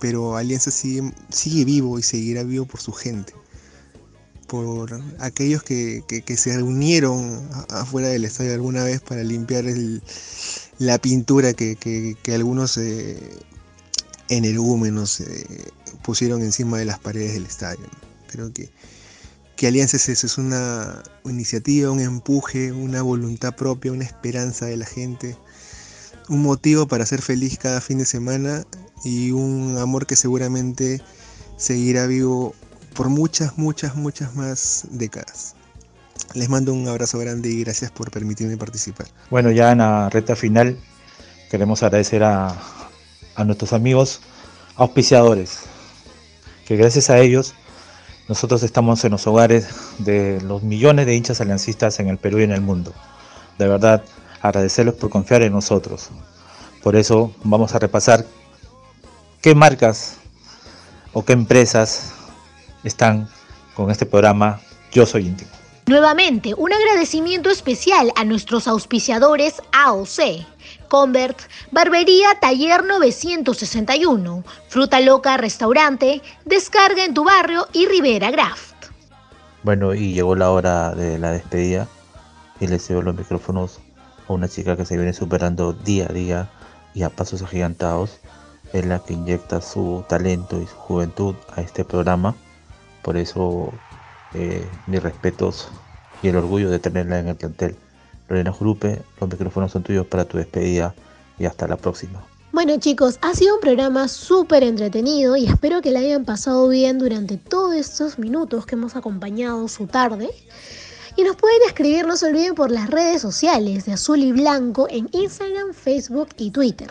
pero Alianza sigue, sigue vivo y seguirá vivo por su gente. por aquellos que, se reunieron afuera del estadio alguna vez para limpiar la pintura que, algunos eh, energúmenos eh, pusieron encima de las paredes del estadio. Creo que, que Alianza es eso, es una iniciativa, un empuje, una voluntad propia, una esperanza de la gente, un motivo para ser feliz cada fin de semana y un amor que seguramente seguirá vivo por muchas, muchas, muchas más décadas. Les mando un abrazo grande y gracias por permitirme participar. Bueno, ya en la recta final queremos agradecer a, a nuestros amigos auspiciadores, que gracias a ellos nosotros estamos en los hogares de los millones de hinchas aliancistas en el Perú y en el mundo. De verdad, agradecerles por confiar en nosotros. Por eso vamos a repasar qué marcas o qué empresas están con este programa Yo Soy Íntimo. Nuevamente, un agradecimiento especial a nuestros auspiciadores AOC, Convert, Barbería Taller 961, Fruta Loca Restaurante, Descarga en tu barrio y Rivera Graft. Bueno, y llegó la hora de la despedida y le cedo los micrófonos a una chica que se viene superando día a día y a pasos agigantados. Es la que inyecta su talento y su juventud a este programa por eso, eh, mis respetos y el orgullo de tenerla en el plantel. Lorena Jurupe, los micrófonos son tuyos para tu despedida y hasta la próxima. Bueno chicos, ha sido un programa súper entretenido y espero que la hayan pasado bien durante todos estos minutos que hemos acompañado su tarde. Y nos pueden escribir, no se olviden, por las redes sociales de Azul y Blanco en Instagram, Facebook y Twitter.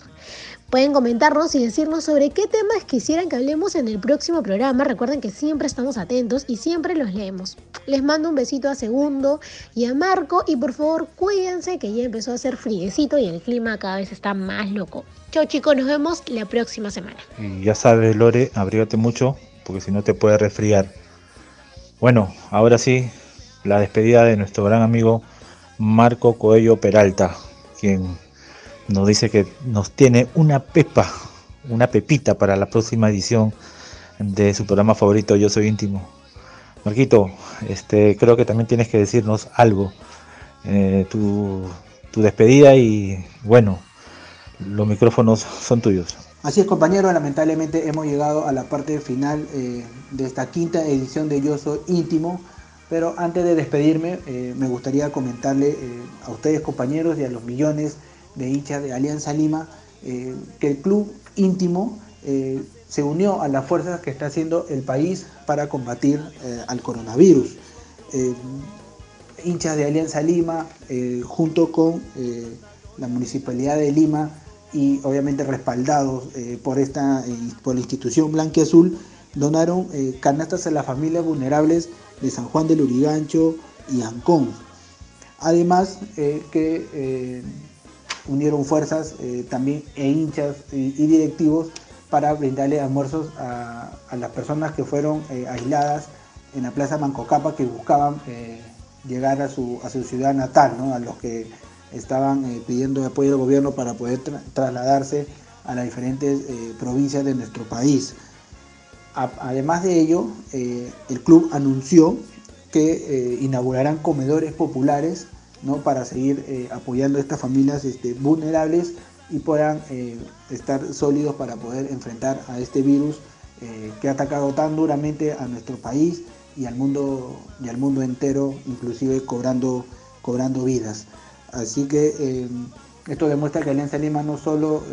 Pueden comentarnos y decirnos sobre qué temas quisieran que hablemos en el próximo programa. Recuerden que siempre estamos atentos y siempre los leemos. Les mando un besito a Segundo y a Marco y por favor cuídense que ya empezó a hacer friecito y el clima cada vez está más loco. Chao chicos, nos vemos la próxima semana. Y ya sabes Lore, abrígate mucho porque si no te puede resfriar. Bueno, ahora sí, la despedida de nuestro gran amigo Marco Coello Peralta, quien nos dice que nos tiene una pepa, una pepita para la próxima edición de su programa favorito Yo Soy Íntimo. Marquito, este, creo que también tienes que decirnos algo, eh, tu, despedida y bueno, los micrófonos son tuyos. Así es compañero, lamentablemente hemos llegado a la parte final eh, de esta quinta edición de Yo Soy Íntimo, pero antes de despedirme eh, me gustaría comentarle a ustedes compañeros y a los millones de hinchas de Alianza Lima, eh, que el club íntimo eh, se unió a las fuerzas que está haciendo el país para combatir eh, al coronavirus. hinchas de Alianza Lima, junto con la Municipalidad de Lima y obviamente respaldados por, esta, por la institución Blanque Azul, donaron canastas a las familias vulnerables de San Juan del Urigancho y Ancón. Además que unieron fuerzas eh, también e hinchas y, directivos para brindarle almuerzos a, las personas que fueron eh, aisladas en la Plaza Mancocapa que buscaban eh, llegar a su, a su ciudad natal, a los que estaban pidiendo apoyo del gobierno para poder trasladarse a las diferentes provincias de nuestro país. además de ello, el club anunció que inaugurarán comedores populares para seguir eh, apoyando a estas familias este, vulnerables y puedan eh, estar sólidos para poder enfrentar a este virus eh, que ha atacado tan duramente a nuestro país y al mundo y al mundo entero, inclusive cobrando, cobrando vidas. Así que esto demuestra que Alianza Lima no solo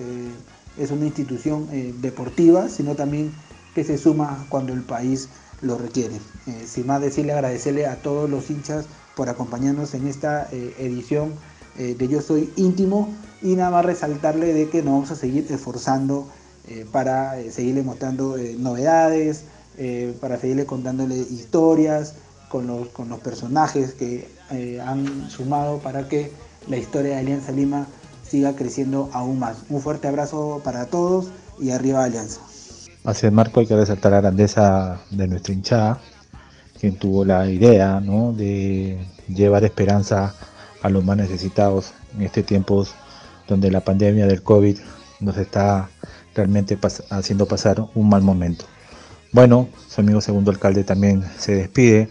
es una institución deportiva, sino también que se suma cuando el país lo requiere. sin más decirle, agradecerle a todos los hinchas por acompañarnos en esta eh, edición eh, de Yo Soy Íntimo y nada más resaltarle de que nos vamos a seguir esforzando eh, para seguirle mostrando novedades, para seguirle contándole historias con los, con los personajes que han sumado para que la historia de Alianza Lima siga creciendo aún más. Un fuerte abrazo para todos y arriba Alianza. Es, Marco, hay que resaltar la grandeza de nuestra hinchada, quien tuvo la idea de llevar esperanza a los más necesitados en este tiempo donde la pandemia del COVID nos está realmente haciendo pasar un mal momento. Bueno, su amigo segundo alcalde también se despide,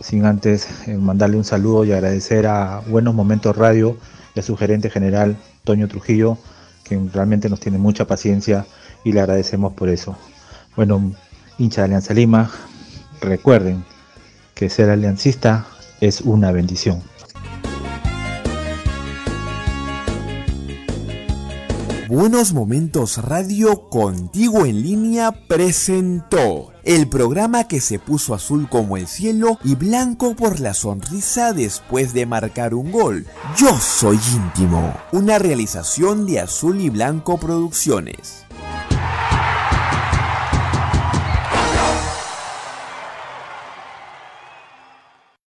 sin antes eh, mandarle un saludo y agradecer a Buenos Momentos Radio y a su gerente general, Toño Trujillo, que realmente nos tiene mucha paciencia y le agradecemos por eso. Bueno, hincha de Alianza Lima, recuerden que ser aliancista es una bendición. Buenos Momentos Radio contigo en línea presentó el programa que se puso azul como el cielo y blanco por la sonrisa después de marcar un gol. Yo soy íntimo, una realización de Azul y Blanco Producciones.